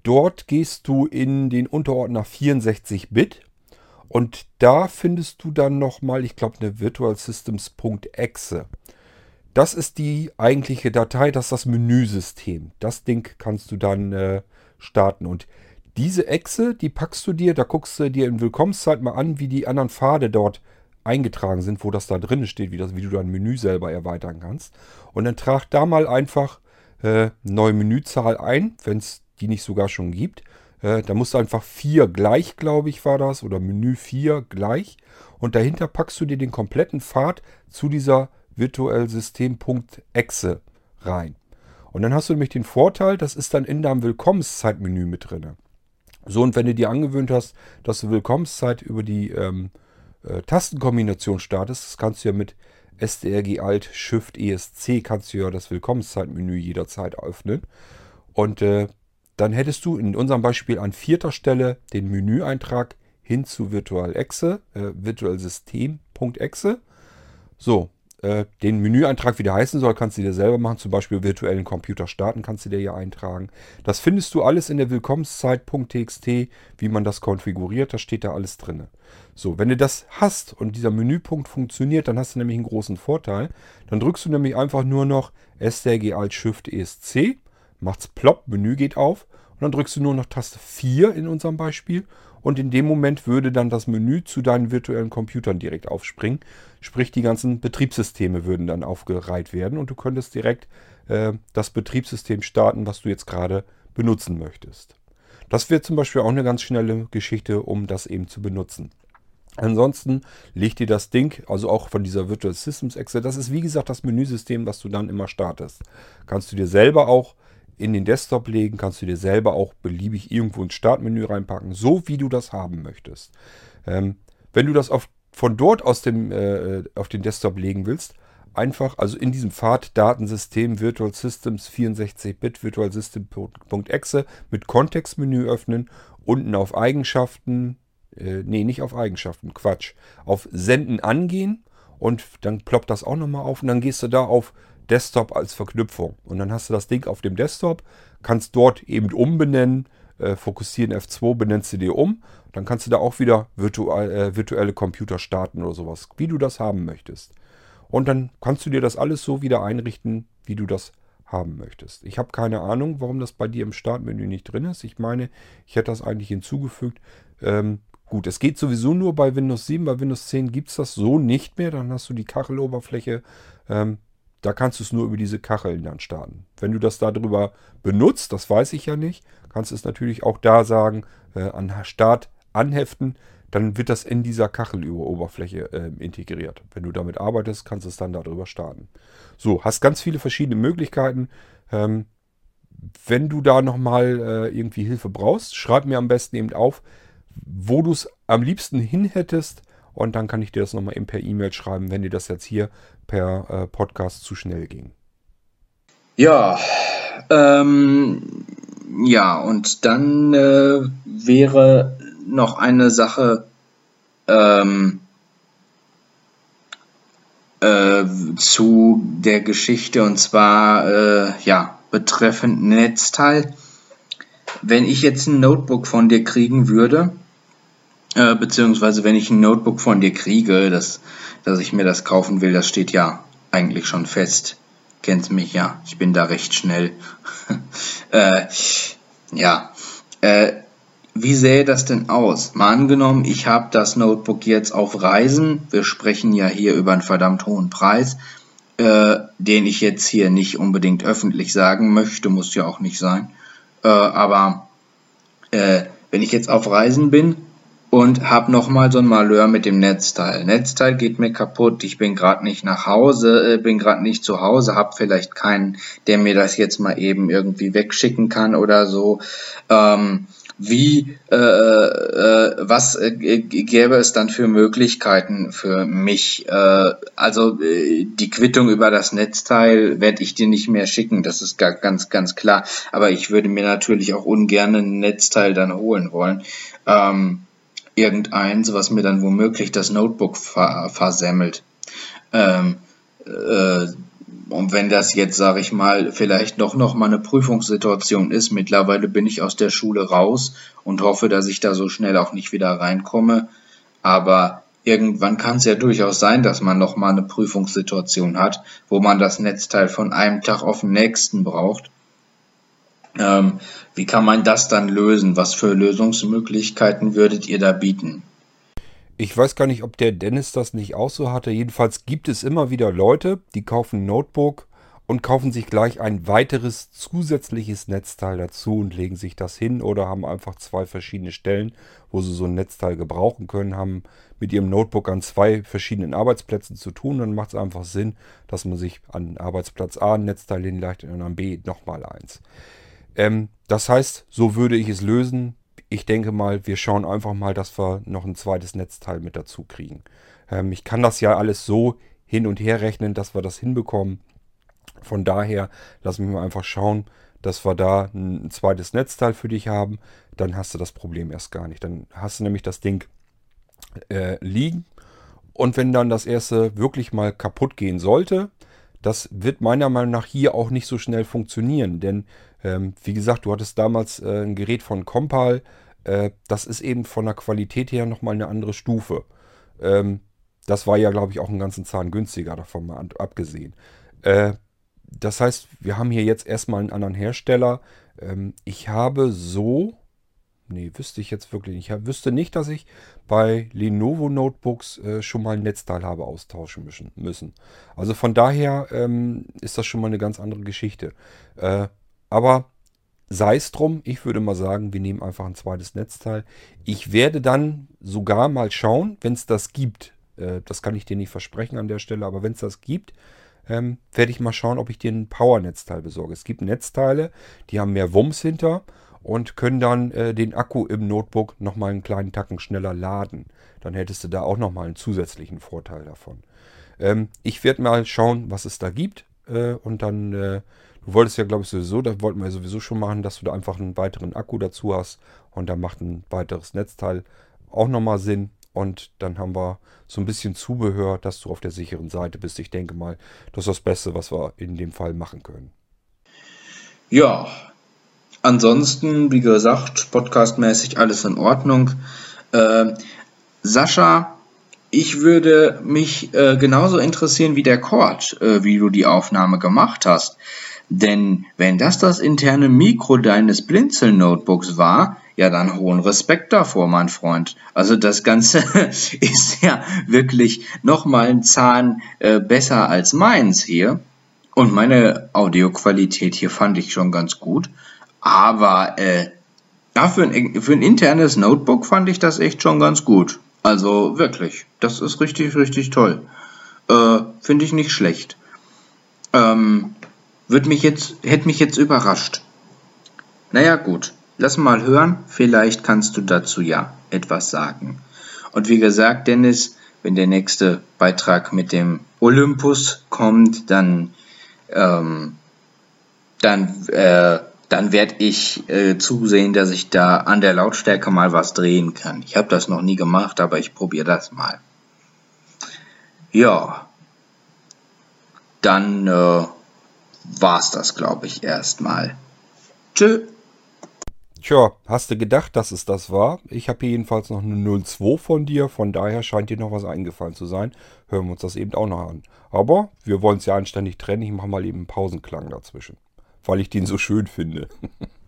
Dort gehst du in den Unterordner 64-Bit und da findest du dann nochmal, ich glaube, eine Virtual Systems.exe. Das ist die eigentliche Datei, das ist das Menüsystem. Das Ding kannst du dann äh, starten. Und diese Exe, die packst du dir, da guckst du dir in Willkommenszeit mal an, wie die anderen Pfade dort eingetragen sind, wo das da drin steht, wie, das, wie du dein Menü selber erweitern kannst. Und dann trag da mal einfach äh, neue Menüzahl ein, wenn es die nicht sogar schon gibt. Äh, da musst du einfach 4 gleich, glaube ich, war das, oder Menü 4 gleich. Und dahinter packst du dir den kompletten Pfad zu dieser virtuell System.exe rein. Und dann hast du nämlich den Vorteil, das ist dann in deinem Willkommenszeitmenü mit drin. So, und wenn du dir angewöhnt hast, dass du Willkommenszeit über die ähm, äh, Tastenkombination startest, das kannst du ja mit SDRG Alt Shift ESC kannst du ja das Willkommenszeitmenü jederzeit öffnen. Und äh, dann hättest du in unserem Beispiel an vierter Stelle den Menüeintrag hin zu Virtual Exe, äh, Virtual System.exe. So, äh, den Menüeintrag, wie der heißen soll, kannst du dir selber machen. Zum Beispiel virtuellen Computer starten kannst du dir hier eintragen. Das findest du alles in der Willkommenszeit.txt, wie man das konfiguriert. Da steht da alles drin. So, wenn du das hast und dieser Menüpunkt funktioniert, dann hast du nämlich einen großen Vorteil. Dann drückst du nämlich einfach nur noch STRG Alt Shift ESC, macht's plopp, Menü geht auf und dann drückst du nur noch Taste 4 in unserem Beispiel und in dem Moment würde dann das Menü zu deinen virtuellen Computern direkt aufspringen. Sprich, die ganzen Betriebssysteme würden dann aufgereiht werden und du könntest direkt äh, das Betriebssystem starten, was du jetzt gerade benutzen möchtest. Das wäre zum Beispiel auch eine ganz schnelle Geschichte, um das eben zu benutzen. Ansonsten legt dir das Ding, also auch von dieser Virtual Systems Exe, das ist wie gesagt das Menüsystem, was du dann immer startest. Kannst du dir selber auch in den Desktop legen, kannst du dir selber auch beliebig irgendwo ins Startmenü reinpacken, so wie du das haben möchtest. Ähm, wenn du das auf, von dort aus dem, äh, auf den Desktop legen willst, einfach, also in diesem Pfad Datensystem Virtual Systems 64-Bit Virtual System.exe mit Kontextmenü öffnen, unten auf Eigenschaften, äh, nee, nicht auf Eigenschaften, Quatsch, auf Senden angehen und dann ploppt das auch nochmal auf und dann gehst du da auf Desktop als Verknüpfung. Und dann hast du das Ding auf dem Desktop, kannst dort eben umbenennen, äh, fokussieren F2, benennst du dir um. Dann kannst du da auch wieder virtual, äh, virtuelle Computer starten oder sowas, wie du das haben möchtest. Und dann kannst du dir das alles so wieder einrichten, wie du das haben möchtest. Ich habe keine Ahnung, warum das bei dir im Startmenü nicht drin ist. Ich meine, ich hätte das eigentlich hinzugefügt. Ähm, gut, es geht sowieso nur bei Windows 7. Bei Windows 10 gibt es das so nicht mehr. Dann hast du die Kacheloberfläche. Ähm, da kannst du es nur über diese Kacheln dann starten. Wenn du das darüber benutzt, das weiß ich ja nicht, kannst du es natürlich auch da sagen, äh, an Start anheften, dann wird das in dieser Kacheloberfläche äh, integriert. Wenn du damit arbeitest, kannst du es dann darüber starten. So, hast ganz viele verschiedene Möglichkeiten. Ähm, wenn du da nochmal äh, irgendwie Hilfe brauchst, schreib mir am besten eben auf, wo du es am liebsten hin hättest und dann kann ich dir das nochmal eben per E-Mail schreiben, wenn dir das jetzt hier per äh, Podcast zu schnell ging. Ja, ähm, ja, und dann äh, wäre noch eine Sache ähm, äh, zu der Geschichte und zwar äh, ja betreffend Netzteil. Wenn ich jetzt ein Notebook von dir kriegen würde, beziehungsweise wenn ich ein Notebook von dir kriege, das, dass ich mir das kaufen will, das steht ja eigentlich schon fest. Kennt mich ja, ich bin da recht schnell. äh, ja, äh, wie sähe das denn aus? Mal angenommen, ich habe das Notebook jetzt auf Reisen. Wir sprechen ja hier über einen verdammt hohen Preis, äh, den ich jetzt hier nicht unbedingt öffentlich sagen möchte, muss ja auch nicht sein. Äh, aber äh, wenn ich jetzt auf Reisen bin und habe nochmal so ein Malheur mit dem Netzteil. Netzteil geht mir kaputt, ich bin gerade nicht nach Hause, äh, bin gerade nicht zu Hause, habe vielleicht keinen, der mir das jetzt mal eben irgendwie wegschicken kann oder so. Ähm, wie, äh, äh, was äh, gäbe es dann für Möglichkeiten für mich? Äh, also äh, die Quittung über das Netzteil werde ich dir nicht mehr schicken, das ist ganz, ganz klar. Aber ich würde mir natürlich auch ungern ein Netzteil dann holen wollen. Ähm, irgendeins, was mir dann womöglich das Notebook ver versemmelt. Ähm, äh, und wenn das jetzt, sage ich mal, vielleicht doch noch mal eine Prüfungssituation ist, mittlerweile bin ich aus der Schule raus und hoffe, dass ich da so schnell auch nicht wieder reinkomme. Aber irgendwann kann es ja durchaus sein, dass man noch mal eine Prüfungssituation hat, wo man das Netzteil von einem Tag auf den nächsten braucht. Ähm, wie kann man das dann lösen? Was für Lösungsmöglichkeiten würdet ihr da bieten? Ich weiß gar nicht, ob der Dennis das nicht auch so hatte. Jedenfalls gibt es immer wieder Leute, die kaufen ein Notebook und kaufen sich gleich ein weiteres zusätzliches Netzteil dazu und legen sich das hin oder haben einfach zwei verschiedene Stellen, wo sie so ein Netzteil gebrauchen können, haben mit ihrem Notebook an zwei verschiedenen Arbeitsplätzen zu tun. Dann macht es einfach Sinn, dass man sich an Arbeitsplatz A ein Netzteil hinlegt und an B nochmal eins. Ähm, das heißt, so würde ich es lösen ich denke mal, wir schauen einfach mal, dass wir noch ein zweites Netzteil mit dazu kriegen. Ähm, ich kann das ja alles so hin und her rechnen, dass wir das hinbekommen. Von daher lass mich mal einfach schauen, dass wir da ein zweites Netzteil für dich haben. Dann hast du das Problem erst gar nicht. Dann hast du nämlich das Ding äh, liegen. Und wenn dann das erste wirklich mal kaputt gehen sollte, das wird meiner Meinung nach hier auch nicht so schnell funktionieren. Denn ähm, wie gesagt, du hattest damals äh, ein Gerät von Compal. Äh, das ist eben von der Qualität her nochmal eine andere Stufe. Ähm, das war ja, glaube ich, auch einen ganzen Zahn günstiger davon mal abgesehen. Äh, das heißt, wir haben hier jetzt erstmal einen anderen Hersteller. Ähm, ich habe so, nee, wüsste ich jetzt wirklich nicht. Ich wüsste nicht, dass ich bei Lenovo Notebooks äh, schon mal ein Netzteil habe austauschen müssen. Also von daher ähm, ist das schon mal eine ganz andere Geschichte. Äh, aber sei es drum, ich würde mal sagen, wir nehmen einfach ein zweites Netzteil. Ich werde dann sogar mal schauen, wenn es das gibt. Äh, das kann ich dir nicht versprechen an der Stelle, aber wenn es das gibt, ähm, werde ich mal schauen, ob ich dir ein Power-Netzteil besorge. Es gibt Netzteile, die haben mehr Wumms hinter und können dann äh, den Akku im Notebook nochmal einen kleinen Tacken schneller laden. Dann hättest du da auch nochmal einen zusätzlichen Vorteil davon. Ähm, ich werde mal schauen, was es da gibt äh, und dann äh, Du wolltest ja, glaube ich, sowieso, das wollten wir sowieso schon machen, dass du da einfach einen weiteren Akku dazu hast und dann macht ein weiteres Netzteil auch nochmal Sinn. Und dann haben wir so ein bisschen Zubehör, dass du auf der sicheren Seite bist. Ich denke mal, das ist das Beste, was wir in dem Fall machen können. Ja, ansonsten, wie gesagt, podcastmäßig alles in Ordnung. Äh, Sascha, ich würde mich äh, genauso interessieren wie der Cord, äh, wie du die Aufnahme gemacht hast. Denn wenn das das interne Mikro deines Blinzeln-Notebooks war, ja dann hohen Respekt davor, mein Freund. Also das Ganze ist ja wirklich nochmal ein Zahn äh, besser als meins hier. Und meine Audioqualität hier fand ich schon ganz gut. Aber äh, ja, für ein, für ein internes Notebook fand ich das echt schon ganz gut. Also wirklich, das ist richtig, richtig toll. Äh, Finde ich nicht schlecht. Ähm, wird mich jetzt, hätte mich jetzt überrascht. Naja gut, lass mal hören, vielleicht kannst du dazu ja etwas sagen. Und wie gesagt, Dennis, wenn der nächste Beitrag mit dem Olympus kommt, dann, ähm, dann, äh, dann werde ich äh, zusehen, dass ich da an der Lautstärke mal was drehen kann. Ich habe das noch nie gemacht, aber ich probiere das mal. Ja, dann äh, war's das, glaube ich, erstmal. Tschö. Tja, hast du gedacht, dass es das war? Ich habe hier jedenfalls noch eine 02 von dir, von daher scheint dir noch was eingefallen zu sein. Hören wir uns das eben auch noch an. Aber wir wollen es ja anständig trennen. Ich mache mal eben einen Pausenklang dazwischen, weil ich den so schön finde.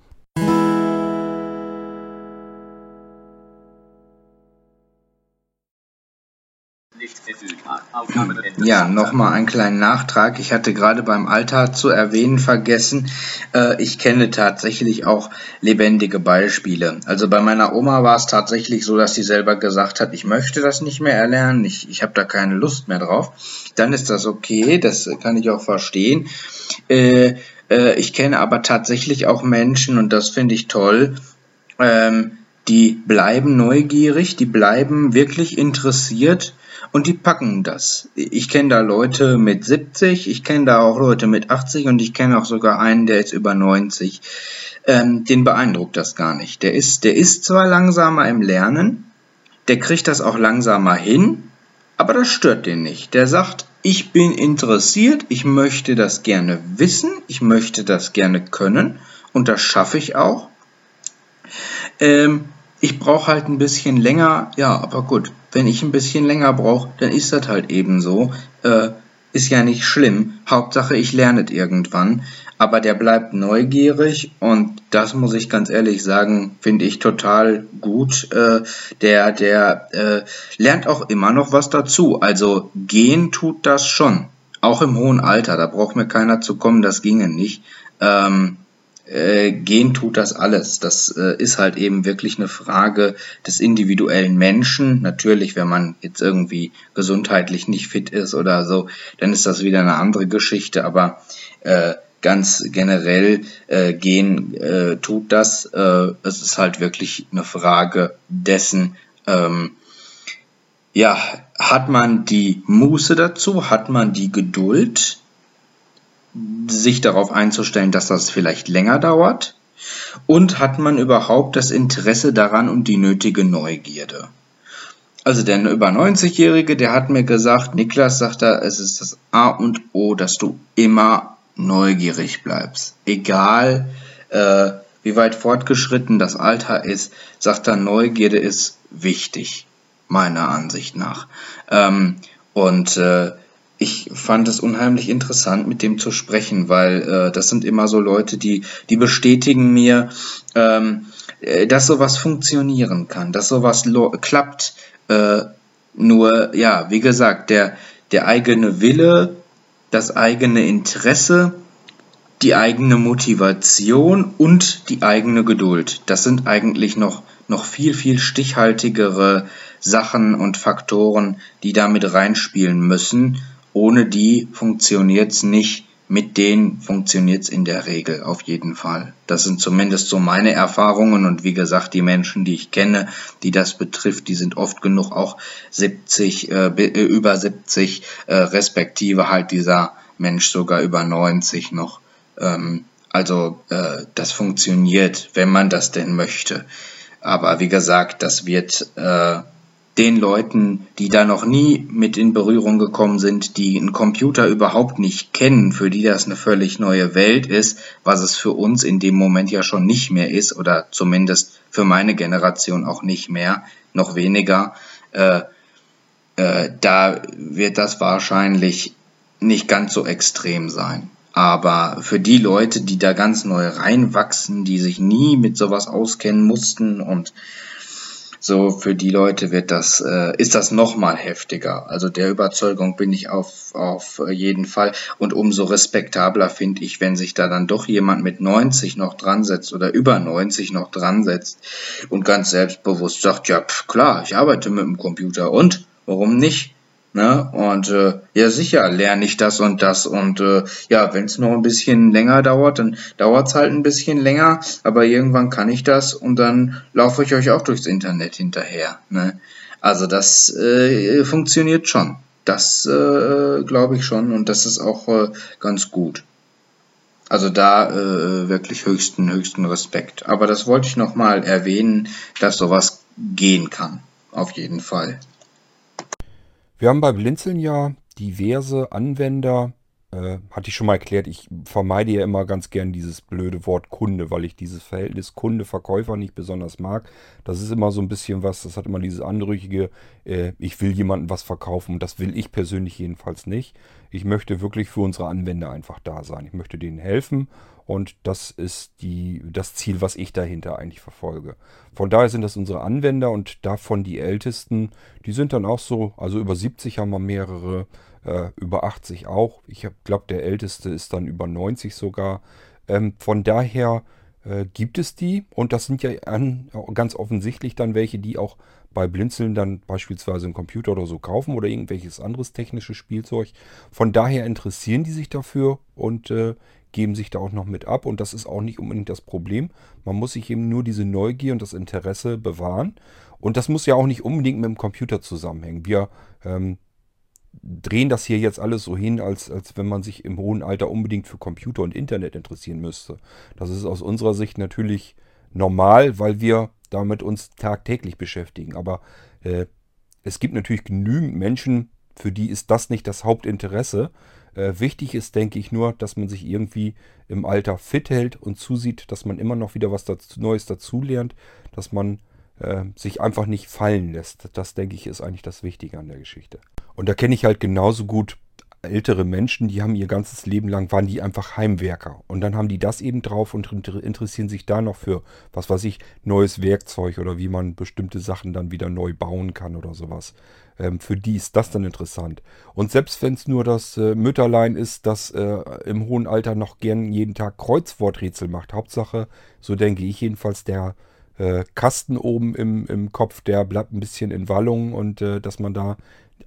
Ja, nochmal einen kleinen Nachtrag. Ich hatte gerade beim Alter zu erwähnen vergessen, äh, ich kenne tatsächlich auch lebendige Beispiele. Also bei meiner Oma war es tatsächlich so, dass sie selber gesagt hat, ich möchte das nicht mehr erlernen, ich, ich habe da keine Lust mehr drauf. Dann ist das okay, das kann ich auch verstehen. Äh, äh, ich kenne aber tatsächlich auch Menschen, und das finde ich toll, ähm, die bleiben neugierig, die bleiben wirklich interessiert und die packen das. Ich kenne da Leute mit 70, ich kenne da auch Leute mit 80 und ich kenne auch sogar einen, der ist über 90. Ähm, den beeindruckt das gar nicht. Der ist, der ist zwar langsamer im Lernen, der kriegt das auch langsamer hin, aber das stört den nicht. Der sagt, ich bin interessiert, ich möchte das gerne wissen, ich möchte das gerne können und das schaffe ich auch. Ähm, ich brauche halt ein bisschen länger, ja, aber gut, wenn ich ein bisschen länger brauche, dann ist das halt eben so. Äh, ist ja nicht schlimm. Hauptsache, ich lerne es irgendwann. Aber der bleibt neugierig und das muss ich ganz ehrlich sagen, finde ich total gut. Äh, der der äh, lernt auch immer noch was dazu. Also gehen tut das schon. Auch im hohen Alter. Da braucht mir keiner zu kommen, das ginge nicht. Ähm, äh, gehen tut das alles. Das äh, ist halt eben wirklich eine Frage des individuellen Menschen. Natürlich, wenn man jetzt irgendwie gesundheitlich nicht fit ist oder so, dann ist das wieder eine andere Geschichte. Aber äh, ganz generell äh, gehen äh, tut das. Äh, es ist halt wirklich eine Frage dessen, ähm, ja, hat man die Muße dazu, hat man die Geduld, sich darauf einzustellen, dass das vielleicht länger dauert? Und hat man überhaupt das Interesse daran und die nötige Neugierde? Also der über 90-Jährige, der hat mir gesagt, Niklas sagt er, es ist das A und O, dass du immer neugierig bleibst. Egal äh, wie weit fortgeschritten das Alter ist, sagt er, Neugierde ist wichtig, meiner Ansicht nach. Ähm, und äh, ich fand es unheimlich interessant, mit dem zu sprechen, weil äh, das sind immer so Leute, die, die bestätigen mir, ähm, äh, dass sowas funktionieren kann, dass sowas klappt. Äh, nur, ja, wie gesagt, der, der eigene Wille, das eigene Interesse, die eigene Motivation und die eigene Geduld. Das sind eigentlich noch, noch viel, viel stichhaltigere Sachen und Faktoren, die damit reinspielen müssen. Ohne die funktioniert's nicht, mit denen funktioniert's in der Regel auf jeden Fall. Das sind zumindest so meine Erfahrungen und wie gesagt, die Menschen, die ich kenne, die das betrifft, die sind oft genug auch 70, äh, äh, über 70, äh, respektive halt dieser Mensch sogar über 90 noch. Ähm, also äh, das funktioniert, wenn man das denn möchte. Aber wie gesagt, das wird äh, den Leuten, die da noch nie mit in Berührung gekommen sind, die einen Computer überhaupt nicht kennen, für die das eine völlig neue Welt ist, was es für uns in dem Moment ja schon nicht mehr ist oder zumindest für meine Generation auch nicht mehr, noch weniger, äh, äh, da wird das wahrscheinlich nicht ganz so extrem sein. Aber für die Leute, die da ganz neu reinwachsen, die sich nie mit sowas auskennen mussten und so, für die Leute wird das, äh, ist das nochmal heftiger. Also der Überzeugung bin ich auf, auf jeden Fall. Und umso respektabler finde ich, wenn sich da dann doch jemand mit 90 noch dran setzt oder über 90 noch dran setzt und ganz selbstbewusst sagt, ja, pf, klar, ich arbeite mit dem Computer und warum nicht? Ne? Und äh, ja, sicher lerne ich das und das. Und äh, ja, wenn es noch ein bisschen länger dauert, dann dauert es halt ein bisschen länger, aber irgendwann kann ich das und dann laufe ich euch auch durchs Internet hinterher. Ne? Also das äh, funktioniert schon. Das äh, glaube ich schon und das ist auch äh, ganz gut. Also da äh, wirklich höchsten, höchsten Respekt. Aber das wollte ich nochmal erwähnen, dass sowas gehen kann. Auf jeden Fall. Wir haben bei Blinzeln ja diverse Anwender, äh, hatte ich schon mal erklärt, ich vermeide ja immer ganz gern dieses blöde Wort Kunde, weil ich dieses Verhältnis Kunde-Verkäufer nicht besonders mag. Das ist immer so ein bisschen was, das hat immer dieses anrüchige, äh, ich will jemandem was verkaufen das will ich persönlich jedenfalls nicht. Ich möchte wirklich für unsere Anwender einfach da sein. Ich möchte denen helfen und das ist die, das Ziel, was ich dahinter eigentlich verfolge. Von daher sind das unsere Anwender und davon die Ältesten, die sind dann auch so, also über 70 haben wir mehrere, äh, über 80 auch. Ich glaube, der älteste ist dann über 90 sogar. Ähm, von daher äh, gibt es die und das sind ja an, ganz offensichtlich dann welche, die auch bei Blinzeln dann beispielsweise einen Computer oder so kaufen oder irgendwelches anderes technisches Spielzeug. Von daher interessieren die sich dafür und äh, geben sich da auch noch mit ab und das ist auch nicht unbedingt das Problem. Man muss sich eben nur diese Neugier und das Interesse bewahren und das muss ja auch nicht unbedingt mit dem Computer zusammenhängen. Wir ähm, drehen das hier jetzt alles so hin, als, als wenn man sich im hohen Alter unbedingt für Computer und Internet interessieren müsste. Das ist aus unserer Sicht natürlich normal, weil wir damit uns tagtäglich beschäftigen. Aber äh, es gibt natürlich genügend Menschen, für die ist das nicht das Hauptinteresse. Äh, wichtig ist, denke ich, nur, dass man sich irgendwie im Alter fit hält und zusieht, dass man immer noch wieder was dazu, Neues dazulernt, dass man äh, sich einfach nicht fallen lässt. Das, denke ich, ist eigentlich das Wichtige an der Geschichte. Und da kenne ich halt genauso gut ältere Menschen, die haben ihr ganzes Leben lang, waren die einfach Heimwerker. Und dann haben die das eben drauf und interessieren sich da noch für, was weiß ich, neues Werkzeug oder wie man bestimmte Sachen dann wieder neu bauen kann oder sowas. Ähm, für die ist das dann interessant. Und selbst wenn es nur das äh, Mütterlein ist, das äh, im hohen Alter noch gern jeden Tag Kreuzworträtsel macht. Hauptsache, so denke ich jedenfalls, der äh, Kasten oben im, im Kopf, der bleibt ein bisschen in Wallung und äh, dass man da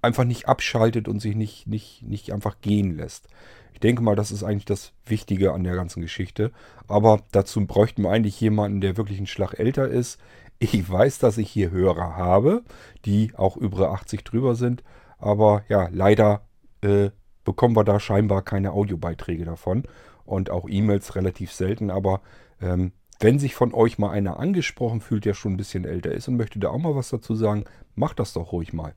einfach nicht abschaltet und sich nicht, nicht, nicht einfach gehen lässt. Ich denke mal, das ist eigentlich das Wichtige an der ganzen Geschichte. Aber dazu bräuchten wir eigentlich jemanden, der wirklich einen Schlag älter ist. Ich weiß, dass ich hier Hörer habe, die auch über 80 drüber sind. Aber ja, leider äh, bekommen wir da scheinbar keine Audiobeiträge davon. Und auch E-Mails relativ selten. Aber ähm, wenn sich von euch mal einer angesprochen fühlt, der schon ein bisschen älter ist und möchte da auch mal was dazu sagen, macht das doch ruhig mal.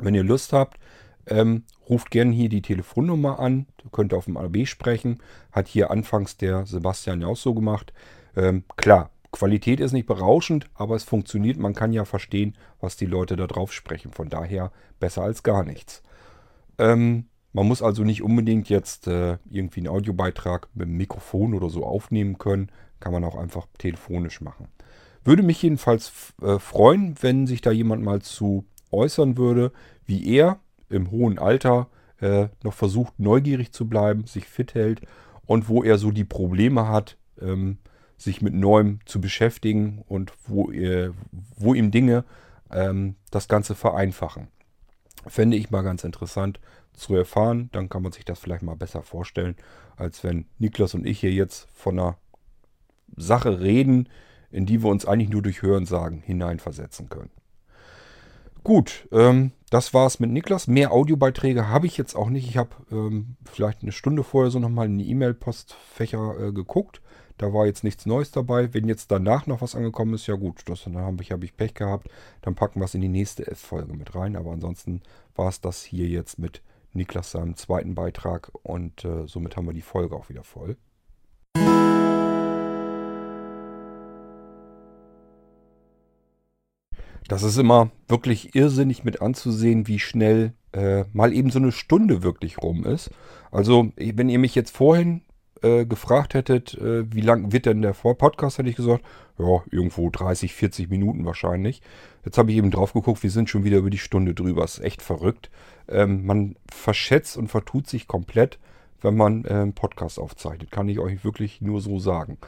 Wenn ihr Lust habt, ähm, ruft gerne hier die Telefonnummer an. Ihr könnt auf dem AB sprechen. Hat hier anfangs der Sebastian ja auch so gemacht. Ähm, klar, Qualität ist nicht berauschend, aber es funktioniert. Man kann ja verstehen, was die Leute da drauf sprechen. Von daher besser als gar nichts. Ähm, man muss also nicht unbedingt jetzt äh, irgendwie einen Audiobeitrag mit dem Mikrofon oder so aufnehmen können. Kann man auch einfach telefonisch machen. Würde mich jedenfalls äh, freuen, wenn sich da jemand mal zu äußern würde, wie er im hohen Alter äh, noch versucht, neugierig zu bleiben, sich fit hält und wo er so die Probleme hat, ähm, sich mit Neuem zu beschäftigen und wo, er, wo ihm Dinge ähm, das Ganze vereinfachen. Fände ich mal ganz interessant zu erfahren. Dann kann man sich das vielleicht mal besser vorstellen, als wenn Niklas und ich hier jetzt von einer Sache reden, in die wir uns eigentlich nur durch Hörensagen hineinversetzen können. Gut, ähm, das war's mit Niklas. Mehr Audiobeiträge habe ich jetzt auch nicht. Ich habe ähm, vielleicht eine Stunde vorher so nochmal in die E-Mail-Postfächer äh, geguckt. Da war jetzt nichts Neues dabei. Wenn jetzt danach noch was angekommen ist, ja gut, das, dann habe ich, hab ich Pech gehabt. Dann packen wir es in die nächste F-Folge mit rein. Aber ansonsten war es das hier jetzt mit Niklas seinem zweiten Beitrag und äh, somit haben wir die Folge auch wieder voll. Das ist immer wirklich irrsinnig mit anzusehen, wie schnell äh, mal eben so eine Stunde wirklich rum ist. Also, wenn ihr mich jetzt vorhin äh, gefragt hättet, äh, wie lang wird denn der Podcast, hätte ich gesagt, ja, irgendwo 30, 40 Minuten wahrscheinlich. Jetzt habe ich eben drauf geguckt, wir sind schon wieder über die Stunde drüber. Ist echt verrückt. Ähm, man verschätzt und vertut sich komplett, wenn man äh, einen Podcast aufzeichnet. Kann ich euch wirklich nur so sagen.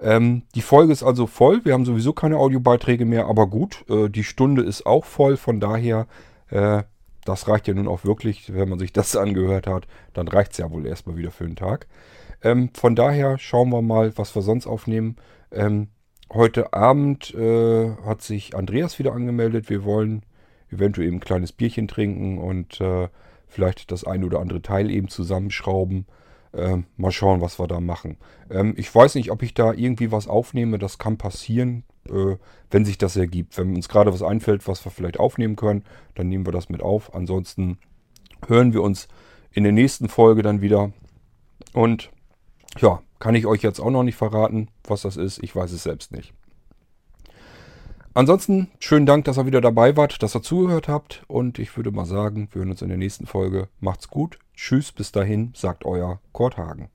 Ähm, die Folge ist also voll. Wir haben sowieso keine Audiobeiträge mehr, aber gut, äh, die Stunde ist auch voll. Von daher, äh, das reicht ja nun auch wirklich, wenn man sich das angehört hat, dann reicht es ja wohl erstmal wieder für den Tag. Ähm, von daher schauen wir mal, was wir sonst aufnehmen. Ähm, heute Abend äh, hat sich Andreas wieder angemeldet. Wir wollen eventuell ein kleines Bierchen trinken und äh, vielleicht das ein oder andere Teil eben zusammenschrauben. Ähm, mal schauen, was wir da machen. Ähm, ich weiß nicht, ob ich da irgendwie was aufnehme. Das kann passieren, äh, wenn sich das ergibt. Wenn uns gerade was einfällt, was wir vielleicht aufnehmen können, dann nehmen wir das mit auf. Ansonsten hören wir uns in der nächsten Folge dann wieder. Und ja, kann ich euch jetzt auch noch nicht verraten, was das ist. Ich weiß es selbst nicht. Ansonsten schönen Dank, dass ihr wieder dabei wart, dass ihr zugehört habt. Und ich würde mal sagen, wir hören uns in der nächsten Folge. Macht's gut. Tschüss, bis dahin, sagt euer Kurt Hagen.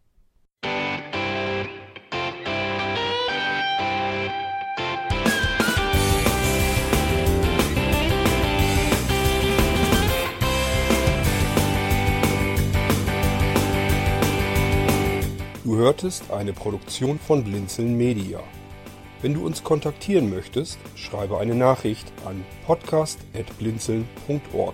Du hörtest eine Produktion von Blinzeln Media. Wenn du uns kontaktieren möchtest, schreibe eine Nachricht an podcast.blinzeln.org